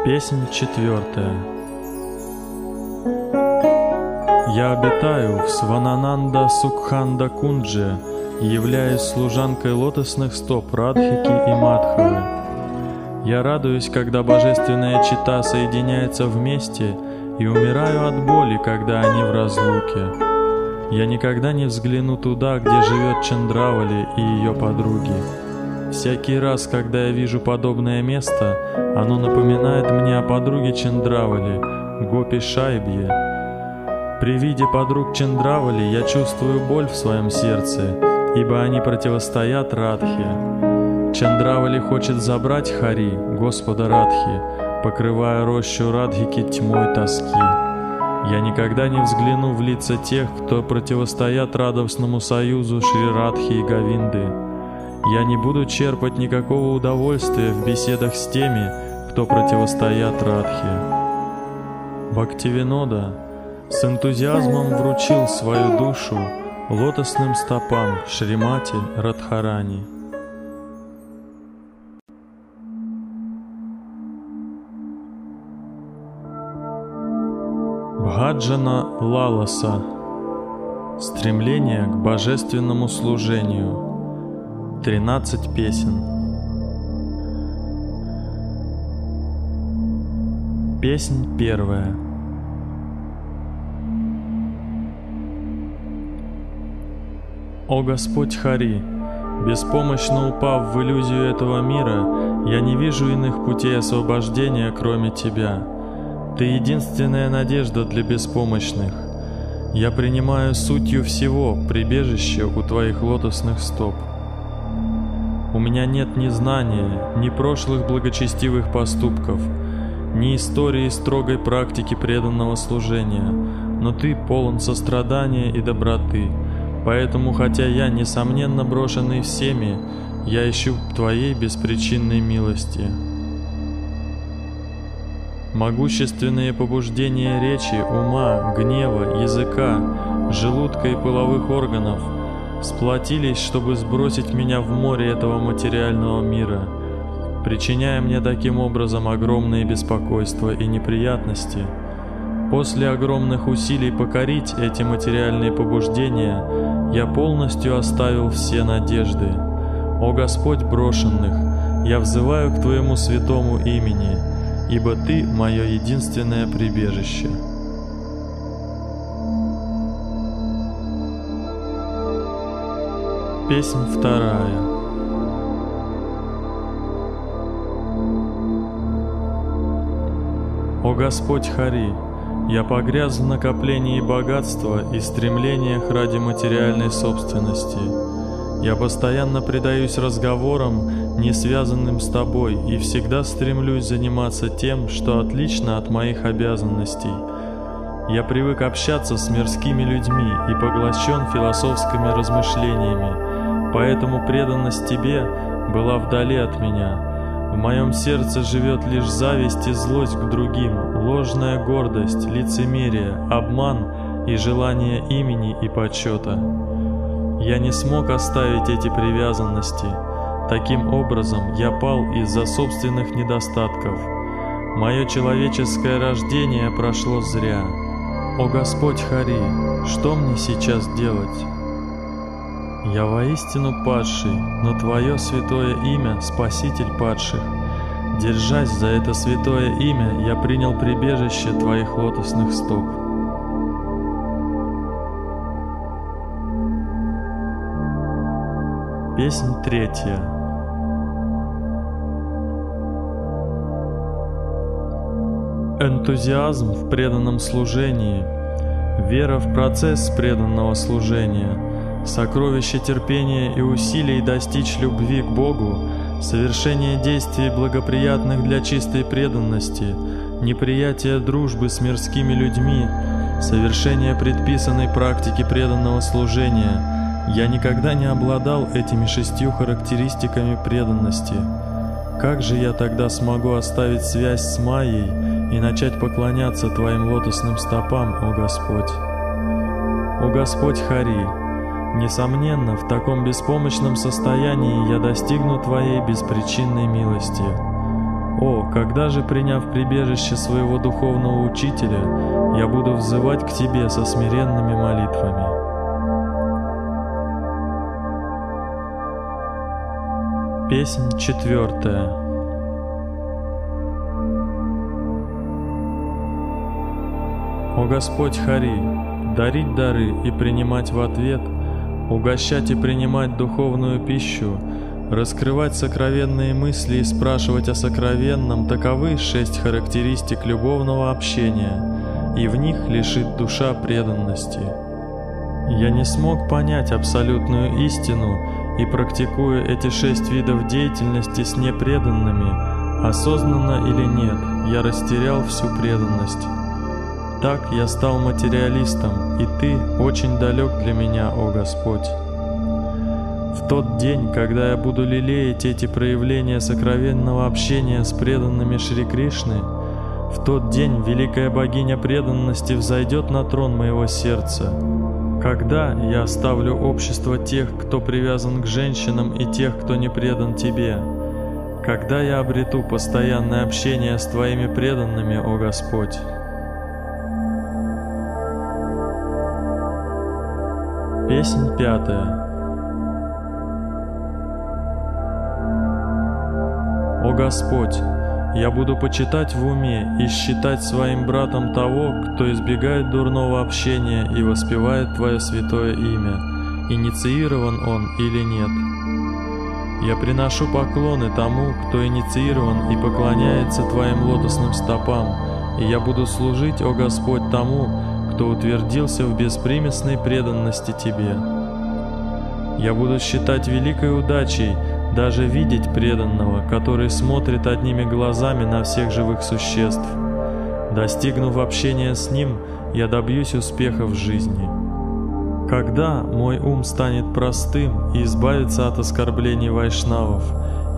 Песнь четвертая. Я обитаю в Сванананда Сукханда Кундже и являюсь служанкой лотосных стоп Радхики и Мадхавы. Я радуюсь, когда божественная чита соединяется вместе и умираю от боли, когда они в разлуке. Я никогда не взгляну туда, где живет Чандравали и ее подруги. Всякий раз, когда я вижу подобное место, оно напоминает мне о подруге Чандравали, Гопи Шайбье, при виде подруг Чендравали я чувствую боль в своем сердце, ибо они противостоят Радхе. Чендравали хочет забрать Хари, Господа Радхи, покрывая рощу Радхики тьмой тоски. Я никогда не взгляну в лица тех, кто противостоят радостному союзу Шри Радхи и Гавинды. Я не буду черпать никакого удовольствия в беседах с теми, кто противостоят Радхи. Бхактивинода с энтузиазмом вручил свою душу лотосным стопам Шримати Радхарани. Бхаджана Лаласа. Стремление к божественному служению. 13 песен. Песнь первая О Господь Хари, беспомощно упав в иллюзию этого мира, я не вижу иных путей освобождения, кроме Тебя. Ты единственная надежда для беспомощных. Я принимаю сутью всего прибежище у Твоих лотосных стоп. У меня нет ни знания, ни прошлых благочестивых поступков, ни истории строгой практики преданного служения, но Ты полон сострадания и доброты, поэтому, хотя я, несомненно, брошенный всеми, я ищу Твоей беспричинной милости. Могущественные побуждения речи, ума, гнева, языка, желудка и половых органов — сплотились, чтобы сбросить меня в море этого материального мира, причиняя мне таким образом огромные беспокойства и неприятности. После огромных усилий покорить эти материальные побуждения, я полностью оставил все надежды. О Господь брошенных, я взываю к Твоему святому имени, ибо Ты — мое единственное прибежище. Песнь вторая. О Господь Хари, я погряз в накоплении богатства и стремлениях ради материальной собственности. Я постоянно предаюсь разговорам, не связанным с тобой, и всегда стремлюсь заниматься тем, что отлично от моих обязанностей. Я привык общаться с мирскими людьми и поглощен философскими размышлениями, Поэтому преданность Тебе была вдали от меня. В моем сердце живет лишь зависть и злость к другим, ложная гордость, лицемерие, обман и желание имени и почета. Я не смог оставить эти привязанности. Таким образом, я пал из-за собственных недостатков. Мое человеческое рождение прошло зря. О Господь Хари, что мне сейчас делать? Я воистину падший, но Твое святое имя — Спаситель падших. Держась за это святое имя, я принял прибежище Твоих лотосных стоп. Песнь третья. Энтузиазм в преданном служении, вера в процесс преданного служения — сокровище терпения и усилий достичь любви к Богу, совершение действий благоприятных для чистой преданности, неприятие дружбы с мирскими людьми, совершение предписанной практики преданного служения. Я никогда не обладал этими шестью характеристиками преданности. Как же я тогда смогу оставить связь с Майей и начать поклоняться Твоим лотосным стопам, о Господь? О Господь Хари, Несомненно, в таком беспомощном состоянии я достигну Твоей беспричинной милости. О, когда же, приняв прибежище своего духовного учителя, я буду взывать к Тебе со смиренными молитвами. Песнь четвертая. О Господь Хари, дарить дары и принимать в ответ – угощать и принимать духовную пищу, раскрывать сокровенные мысли и спрашивать о сокровенном, таковы шесть характеристик любовного общения, и в них лишит душа преданности. Я не смог понять абсолютную истину и, практикуя эти шесть видов деятельности с непреданными, осознанно или нет, я растерял всю преданность. Так я стал материалистом, и Ты очень далек для меня, о Господь. В тот день, когда я буду лелеять эти проявления сокровенного общения с преданными Шри Кришны, в тот день великая богиня преданности взойдет на трон моего сердца. Когда я оставлю общество тех, кто привязан к женщинам и тех, кто не предан Тебе? Когда я обрету постоянное общение с Твоими преданными, о Господь? Песнь пятая. О Господь, я буду почитать в уме и считать своим братом того, кто избегает дурного общения и воспевает Твое святое имя, инициирован он или нет. Я приношу поклоны тому, кто инициирован и поклоняется Твоим лотосным стопам, и я буду служить, о Господь, тому, кто утвердился в беспримесной преданности Тебе. Я буду считать великой удачей даже видеть преданного, который смотрит одними глазами на всех живых существ. Достигнув общения с ним, я добьюсь успеха в жизни. Когда мой ум станет простым и избавится от оскорблений вайшнавов,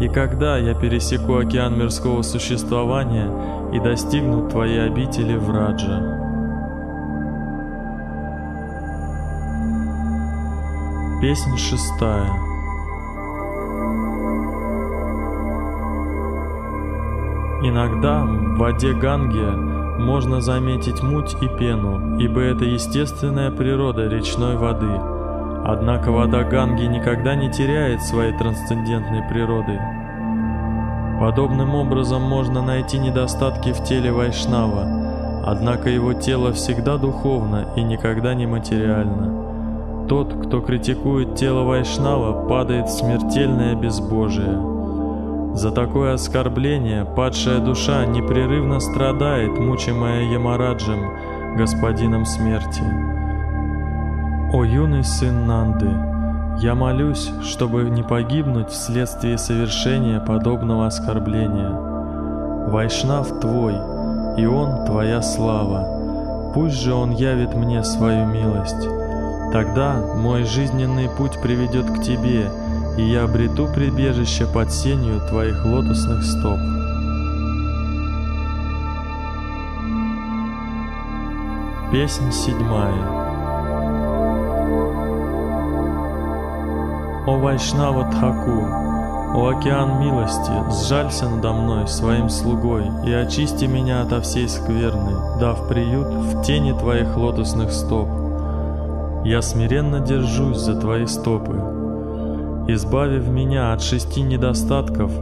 и когда я пересеку океан мирского существования и достигну Твоей обители в Раджа. Песнь шестая. Иногда в воде Ганги можно заметить муть и пену, ибо это естественная природа речной воды. Однако вода Ганги никогда не теряет своей трансцендентной природы. Подобным образом можно найти недостатки в теле Вайшнава, однако его тело всегда духовно и никогда не материально. Тот, кто критикует тело Вайшнава, падает в смертельное безбожие. За такое оскорбление падшая душа непрерывно страдает, мучимая Ямараджем, господином смерти. О юный сын Нанды, я молюсь, чтобы не погибнуть вследствие совершения подобного оскорбления. Вайшнав твой, и он твоя слава. Пусть же он явит мне свою милость. Тогда мой жизненный путь приведет к тебе, и я обрету прибежище под сенью твоих лотосных стоп. Песнь седьмая. О Вайшнава Тхаку, о океан милости, сжалься надо мной своим слугой и очисти меня ото всей скверны, дав приют в тени твоих лотосных стоп. Я смиренно держусь за твои стопы, избавив меня от шести недостатков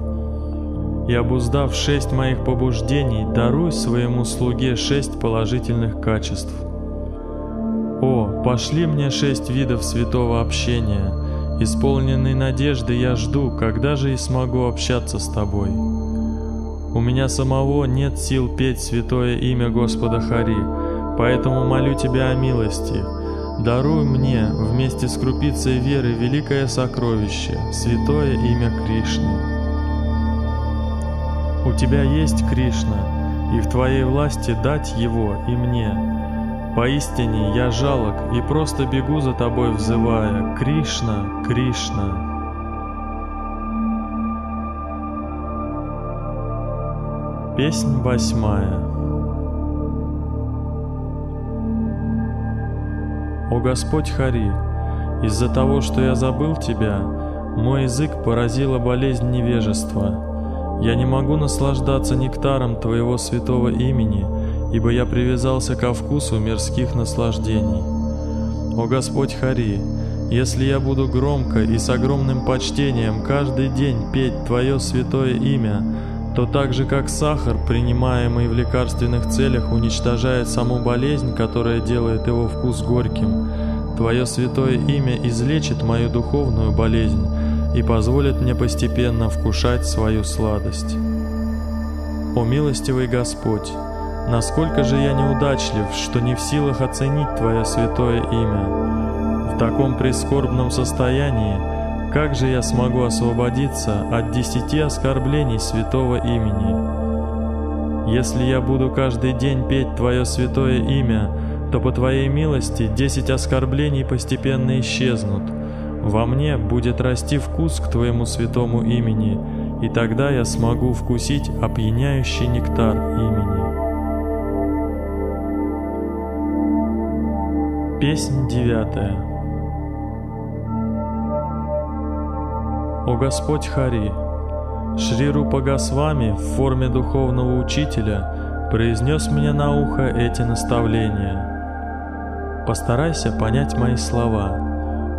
и обуздав шесть моих побуждений, даруй своему слуге шесть положительных качеств. О, пошли мне шесть видов святого общения. Исполненной надежды я жду, когда же и смогу общаться с тобой. У меня самого нет сил петь святое имя Господа Хари, поэтому молю тебя о милости — Даруй мне вместе с крупицей веры великое сокровище, святое имя Кришны. У тебя есть Кришна, и в твоей власти дать его и мне. Поистине я жалок и просто бегу за тобой, взывая «Кришна, Кришна». Песнь восьмая О Господь Хари, из-за того, что я забыл Тебя, мой язык поразила болезнь невежества. Я не могу наслаждаться нектаром Твоего святого имени, ибо я привязался ко вкусу мирских наслаждений. О Господь Хари, если я буду громко и с огромным почтением каждый день петь Твое святое имя, то так же как сахар, принимаемый в лекарственных целях, уничтожает саму болезнь, которая делает его вкус горьким, Твое святое имя излечит мою духовную болезнь и позволит мне постепенно вкушать свою сладость. О милостивый Господь, насколько же я неудачлив, что не в силах оценить Твое святое имя. В таком прискорбном состоянии как же я смогу освободиться от десяти оскорблений святого имени? Если я буду каждый день петь Твое святое имя, то по Твоей милости десять оскорблений постепенно исчезнут. Во мне будет расти вкус к Твоему святому имени, и тогда я смогу вкусить опьяняющий нектар имени. Песнь девятая. О Господь Хари, Шри Рупа Госвами в форме духовного учителя произнес мне на ухо эти наставления. Постарайся понять мои слова.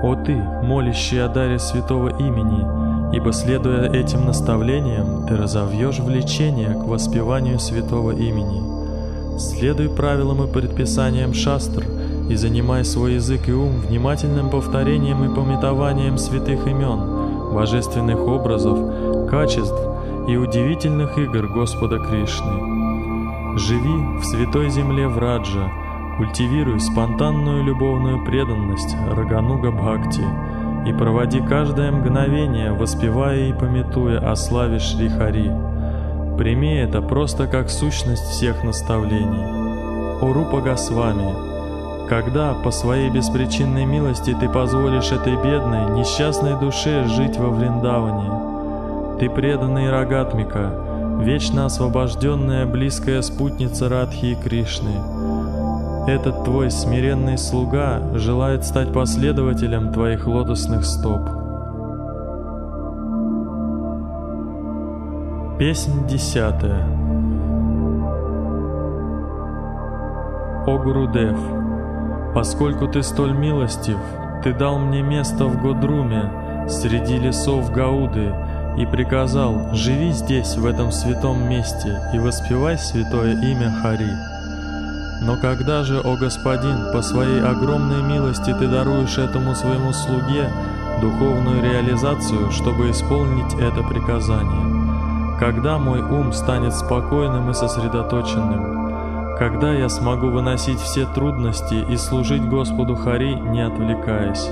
О ты, молящий о даре святого имени, ибо следуя этим наставлениям, ты разовьешь влечение к воспеванию святого имени. Следуй правилам и предписаниям шастр и занимай свой язык и ум внимательным повторением и пометованием святых имен — божественных образов, качеств и удивительных игр Господа Кришны. Живи в святой земле Враджа, Культивируй спонтанную любовную преданность Рагануга Бхакти и проводи каждое мгновение, воспевая и пометуя о славе Шри Хари. Прими это просто как сущность всех наставлений. Урупа Госвами, когда по своей беспричинной милости ты позволишь этой бедной, несчастной душе жить во Вриндаване, ты преданный Рагатмика, вечно освобожденная близкая спутница Радхи и Кришны, этот твой смиренный слуга желает стать последователем твоих лотосных стоп. Песнь десятая. О Гурудев, поскольку ты столь милостив, ты дал мне место в Годруме среди лесов Гауды и приказал, живи здесь, в этом святом месте, и воспевай святое имя Хари. Но когда же, о Господин, по своей огромной милости ты даруешь этому своему слуге духовную реализацию, чтобы исполнить это приказание? Когда мой ум станет спокойным и сосредоточенным? Когда я смогу выносить все трудности и служить Господу Хари, не отвлекаясь?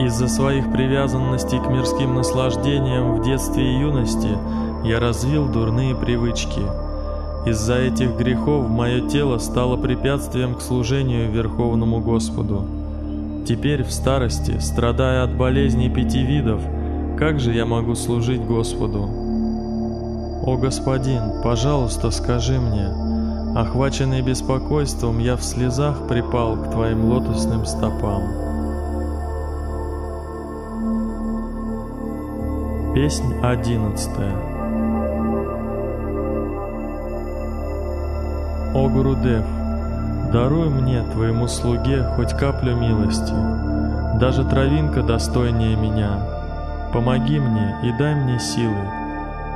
Из-за своих привязанностей к мирским наслаждениям в детстве и юности я развил дурные привычки — из-за этих грехов мое тело стало препятствием к служению Верховному Господу. Теперь в старости, страдая от болезней пяти видов, как же я могу служить Господу? О Господин, пожалуйста, скажи мне, охваченный беспокойством, я в слезах припал к Твоим лотосным стопам. Песнь одиннадцатая. О Гурудев, даруй мне, твоему слуге, хоть каплю милости, даже травинка достойнее меня. Помоги мне и дай мне силы.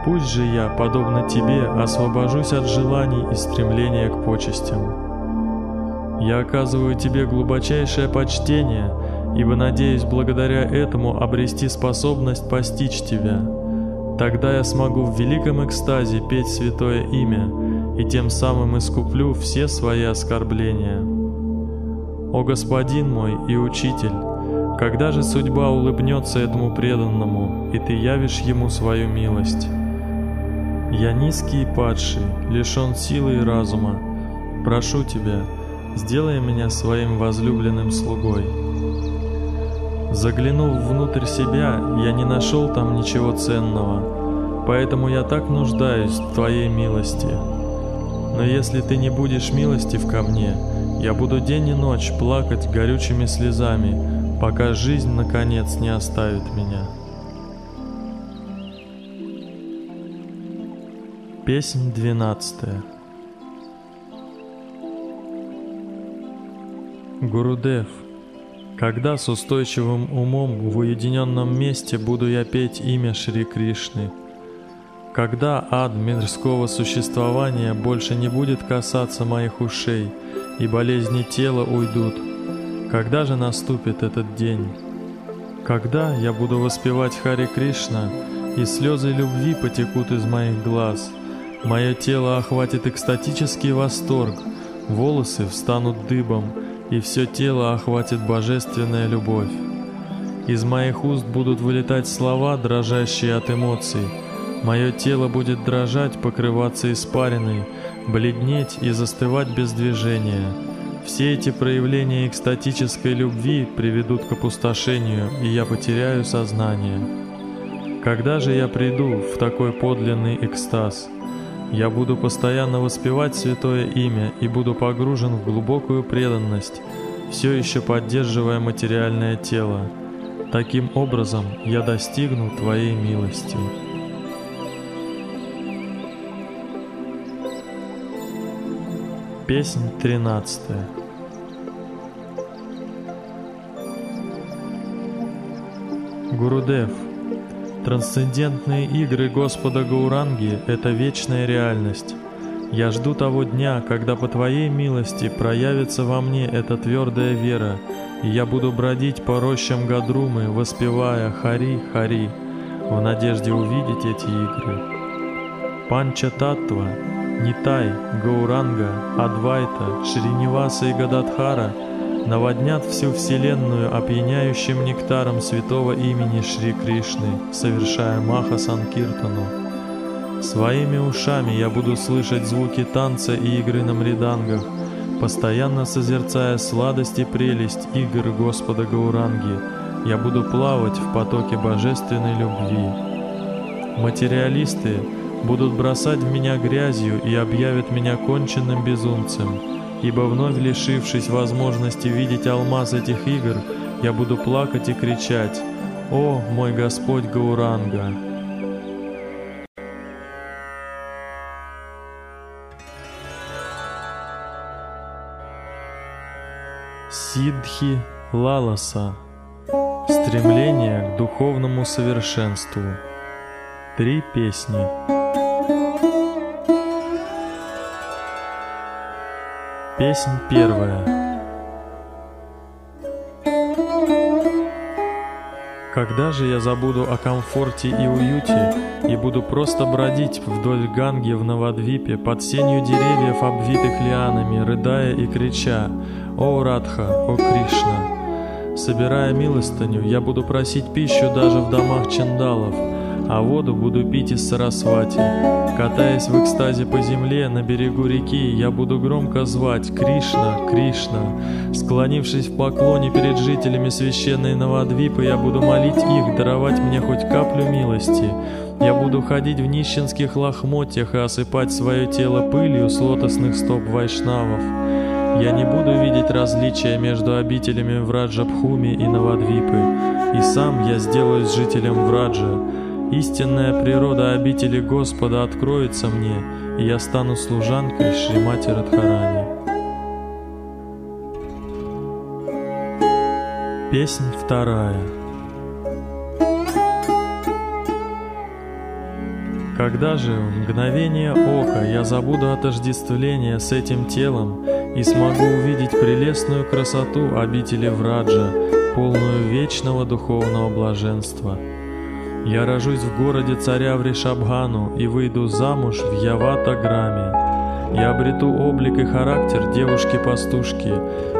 Пусть же я, подобно тебе, освобожусь от желаний и стремления к почестям. Я оказываю тебе глубочайшее почтение, ибо надеюсь благодаря этому обрести способность постичь тебя. Тогда я смогу в великом экстазе петь святое имя — и тем самым искуплю все свои оскорбления. О Господин мой и Учитель, когда же судьба улыбнется этому преданному, и Ты явишь ему свою милость? Я низкий и падший, лишен силы и разума. Прошу Тебя, сделай меня своим возлюбленным слугой. Заглянув внутрь себя, я не нашел там ничего ценного, поэтому я так нуждаюсь в Твоей милости. Но если ты не будешь милостив ко мне, я буду день и ночь плакать горючими слезами, пока жизнь наконец не оставит меня. Песнь двенадцатая. Гурудев, когда с устойчивым умом в уединенном месте буду я петь имя Шри Кришны — когда ад мирского существования больше не будет касаться моих ушей, и болезни тела уйдут, когда же наступит этот день? Когда я буду воспевать Хари Кришна, и слезы любви потекут из моих глаз, мое тело охватит экстатический восторг, волосы встанут дыбом, и все тело охватит божественная любовь. Из моих уст будут вылетать слова, дрожащие от эмоций — Мое тело будет дрожать, покрываться испариной, бледнеть и застывать без движения. Все эти проявления экстатической любви приведут к опустошению, и я потеряю сознание. Когда же я приду в такой подлинный экстаз? Я буду постоянно воспевать святое имя и буду погружен в глубокую преданность, все еще поддерживая материальное тело. Таким образом я достигну Твоей милости. Песнь тринадцатая. Гурудев, трансцендентные игры Господа Гауранги — это вечная реальность. Я жду того дня, когда по Твоей милости проявится во мне эта твердая вера, и я буду бродить по рощам Гадрумы, воспевая «Хари, Хари», в надежде увидеть эти игры. Панча Таттва Нитай, Гауранга, Адвайта, Шриниваса и Гададхара наводнят всю Вселенную опьяняющим нектаром святого имени Шри Кришны, совершая Маха Санкиртану. Своими ушами я буду слышать звуки танца и игры на мридангах, постоянно созерцая сладость и прелесть игр Господа Гауранги, я буду плавать в потоке божественной любви. Материалисты будут бросать в меня грязью и объявят меня конченным безумцем, ибо вновь лишившись возможности видеть алмаз этих игр, я буду плакать и кричать «О, мой Господь Гауранга!» Сидхи Лаласа. Стремление к духовному совершенству. Три песни Песнь первая Когда же я забуду о комфорте и уюте и буду просто бродить вдоль Ганги в Навадвипе под сенью деревьев, обвитых лианами, рыдая и крича «О Радха, о Кришна!» Собирая милостыню, я буду просить пищу даже в домах чандалов, а воду буду пить из Сарасвати. Катаясь в экстазе по земле на берегу реки, я буду громко звать «Кришна, Кришна!» Склонившись в поклоне перед жителями священной Навадвипы, я буду молить их даровать мне хоть каплю милости. Я буду ходить в нищенских лохмотьях и осыпать свое тело пылью с лотосных стоп вайшнавов. Я не буду видеть различия между обителями Враджабхуми и Навадвипы, и сам я сделаюсь жителем Враджа. Истинная природа обители Господа откроется мне, и я стану служанкой Шримати Радхарани. Песнь вторая Когда же в мгновение ока я забуду отождествление с этим телом и смогу увидеть прелестную красоту обители Враджа, полную вечного духовного блаженства. Я рожусь в городе царя в Ришабхану и выйду замуж в Явата-граме. Я обрету облик и характер девушки-пастушки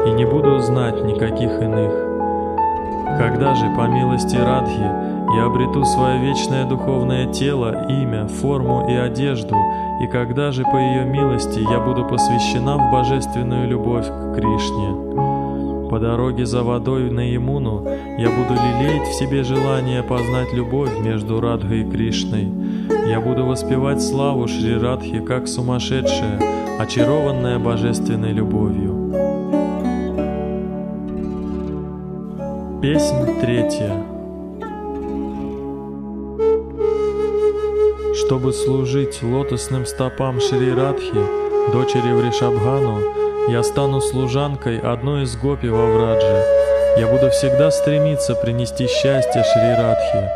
и не буду знать никаких иных. Когда же, по милости Радхи, я обрету свое вечное духовное тело, имя, форму и одежду, и когда же по ее милости я буду посвящена в божественную любовь к Кришне. По дороге за водой на Имуну я буду лелеять в себе желание познать любовь между Радхой и Кришной. Я буду воспевать славу Шри Радхи как сумасшедшая, очарованная божественной любовью. Песнь третья. Чтобы служить лотосным стопам Шри Радхи, дочери Вришабхану, я стану служанкой одной из гопи во Врадже. Я буду всегда стремиться принести счастье Шри Радхи.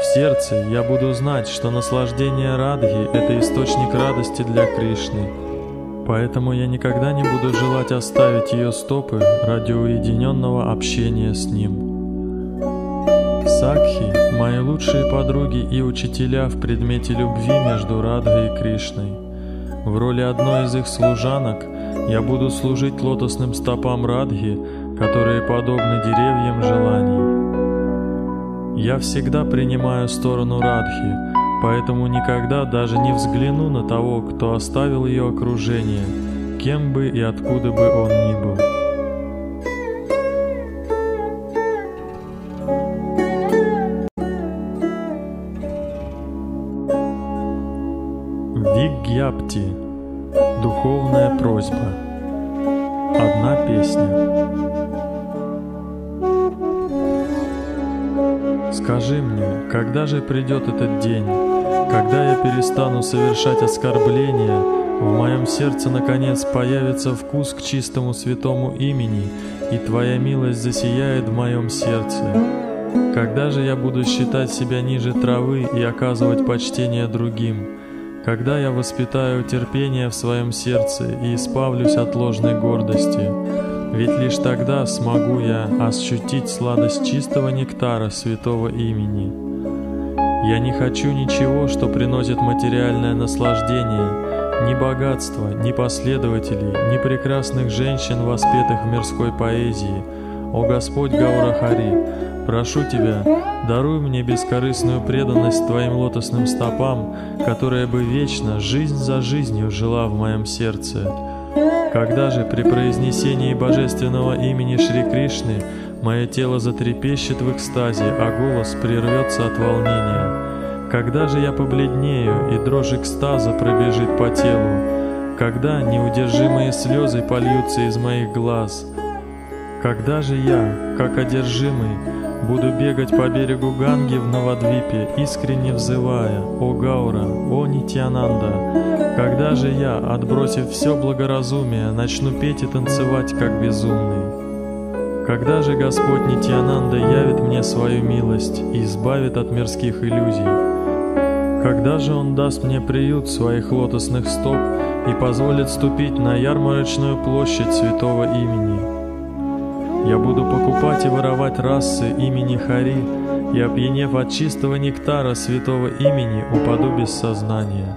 В сердце я буду знать, что наслаждение Радхи — это источник радости для Кришны. Поэтому я никогда не буду желать оставить ее стопы ради уединенного общения с ним. Сакхи — мои лучшие подруги и учителя в предмете любви между Радхой и Кришной. В роли одной из их служанок я буду служить лотосным стопам Радхи, которые подобны деревьям желаний. Я всегда принимаю сторону Радхи, поэтому никогда даже не взгляну на того, кто оставил ее окружение, кем бы и откуда бы он ни был. Вигьяпти. Просьба. Одна песня. Скажи мне, когда же придет этот день, когда я перестану совершать оскорбления, в моем сердце наконец появится вкус к чистому святому имени, и Твоя милость засияет в моем сердце. Когда же я буду считать себя ниже травы и оказывать почтение другим? Когда я воспитаю терпение в своем сердце и избавлюсь от ложной гордости, ведь лишь тогда смогу я ощутить сладость чистого нектара святого имени. Я не хочу ничего, что приносит материальное наслаждение. ни богатства, ни последователей, ни прекрасных женщин, воспетых в мирской поэзии. О Господь Гаурахари, прошу Тебя, даруй мне бескорыстную преданность Твоим лотосным стопам, которая бы вечно, жизнь за жизнью жила в моем сердце. Когда же при произнесении божественного имени Шри Кришны мое тело затрепещет в экстазе, а голос прервется от волнения? Когда же я побледнею, и дрожь экстаза пробежит по телу? Когда неудержимые слезы польются из моих глаз? Когда же я, как одержимый, буду бегать по берегу Ганги в Навадвипе, искренне взывая «О Гаура, о Нитянанда!» Когда же я, отбросив все благоразумие, начну петь и танцевать, как безумный? Когда же Господь Нитянанда явит мне свою милость и избавит от мирских иллюзий? Когда же Он даст мне приют своих лотосных стоп и позволит ступить на ярмарочную площадь святого имени? Я буду покупать и воровать расы имени Хари, и, опьянев от чистого нектара святого имени, упаду без сознания.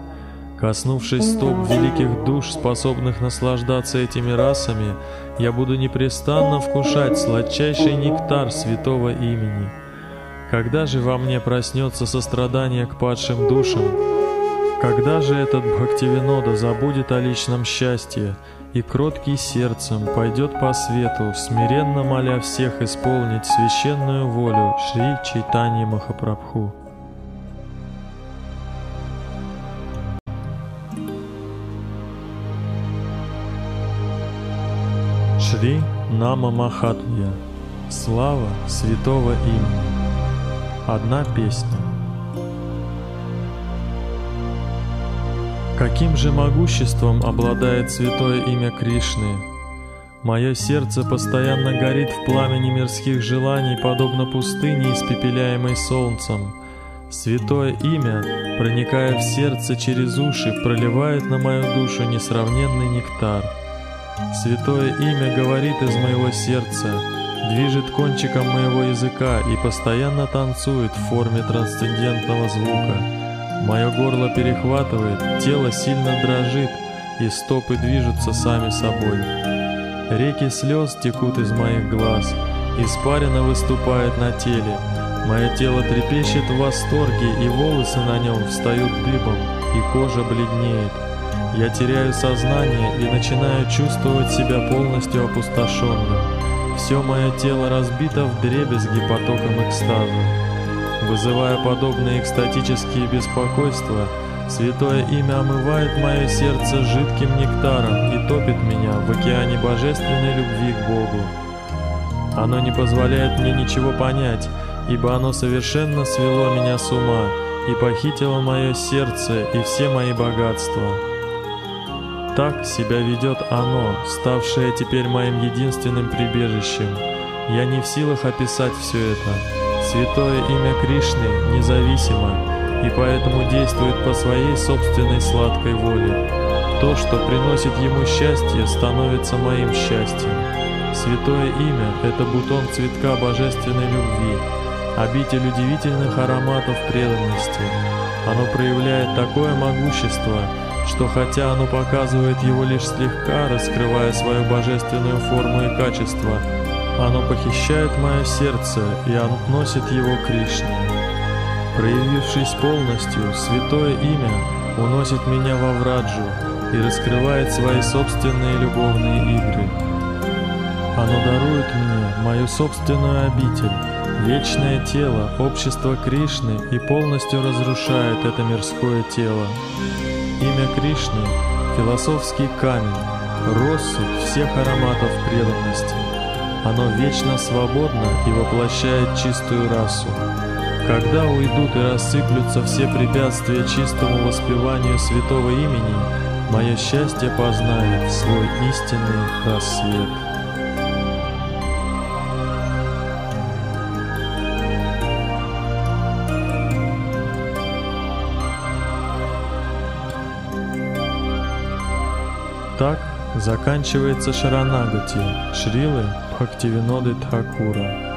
Коснувшись стоп великих душ, способных наслаждаться этими расами, я буду непрестанно вкушать сладчайший нектар святого имени. Когда же во мне проснется сострадание к падшим душам? Когда же этот Бхактивинода забудет о личном счастье и кроткий сердцем пойдет по свету, смиренно моля всех исполнить священную волю Шри Чайтани Махапрабху. Шри Нама Махатмья. Слава святого имени. Одна песня. Каким же могуществом обладает святое имя Кришны? Мое сердце постоянно горит в пламени мирских желаний, подобно пустыне, испепеляемой солнцем. Святое имя, проникая в сердце через уши, проливает на мою душу несравненный нектар. Святое имя говорит из моего сердца, движет кончиком моего языка и постоянно танцует в форме трансцендентного звука. Мое горло перехватывает, тело сильно дрожит, и стопы движутся сами собой. Реки слез текут из моих глаз, испарина выступает на теле. Мое тело трепещет в восторге, и волосы на нем встают дыбом, и кожа бледнеет. Я теряю сознание и начинаю чувствовать себя полностью опустошенным. Все мое тело разбито в дребезги потоком экстаза. Вызывая подобные экстатические беспокойства, Святое имя омывает мое сердце жидким нектаром и топит меня в океане божественной любви к Богу. Оно не позволяет мне ничего понять, ибо оно совершенно свело меня с ума и похитило мое сердце и все мои богатства. Так себя ведет оно, ставшее теперь моим единственным прибежищем. Я не в силах описать все это. Святое имя Кришны независимо и поэтому действует по своей собственной сладкой воле. То, что приносит ему счастье, становится моим счастьем. Святое имя — это бутон цветка божественной любви, обитель удивительных ароматов преданности. Оно проявляет такое могущество, что хотя оно показывает его лишь слегка, раскрывая свою божественную форму и качество, оно похищает мое сердце и относит его Кришне. Проявившись полностью, святое имя уносит меня во Враджу и раскрывает свои собственные любовные игры. Оно дарует мне мою собственную обитель, вечное тело, общество Кришны и полностью разрушает это мирское тело. Имя Кришны — философский камень, россыпь всех ароматов преданности — оно вечно свободно и воплощает чистую расу. Когда уйдут и рассыплются все препятствия чистому воспеванию святого имени, мое счастье познает свой истинный рассвет. Так заканчивается Шаранагати Шрилы Бхактивиноды Тхакура.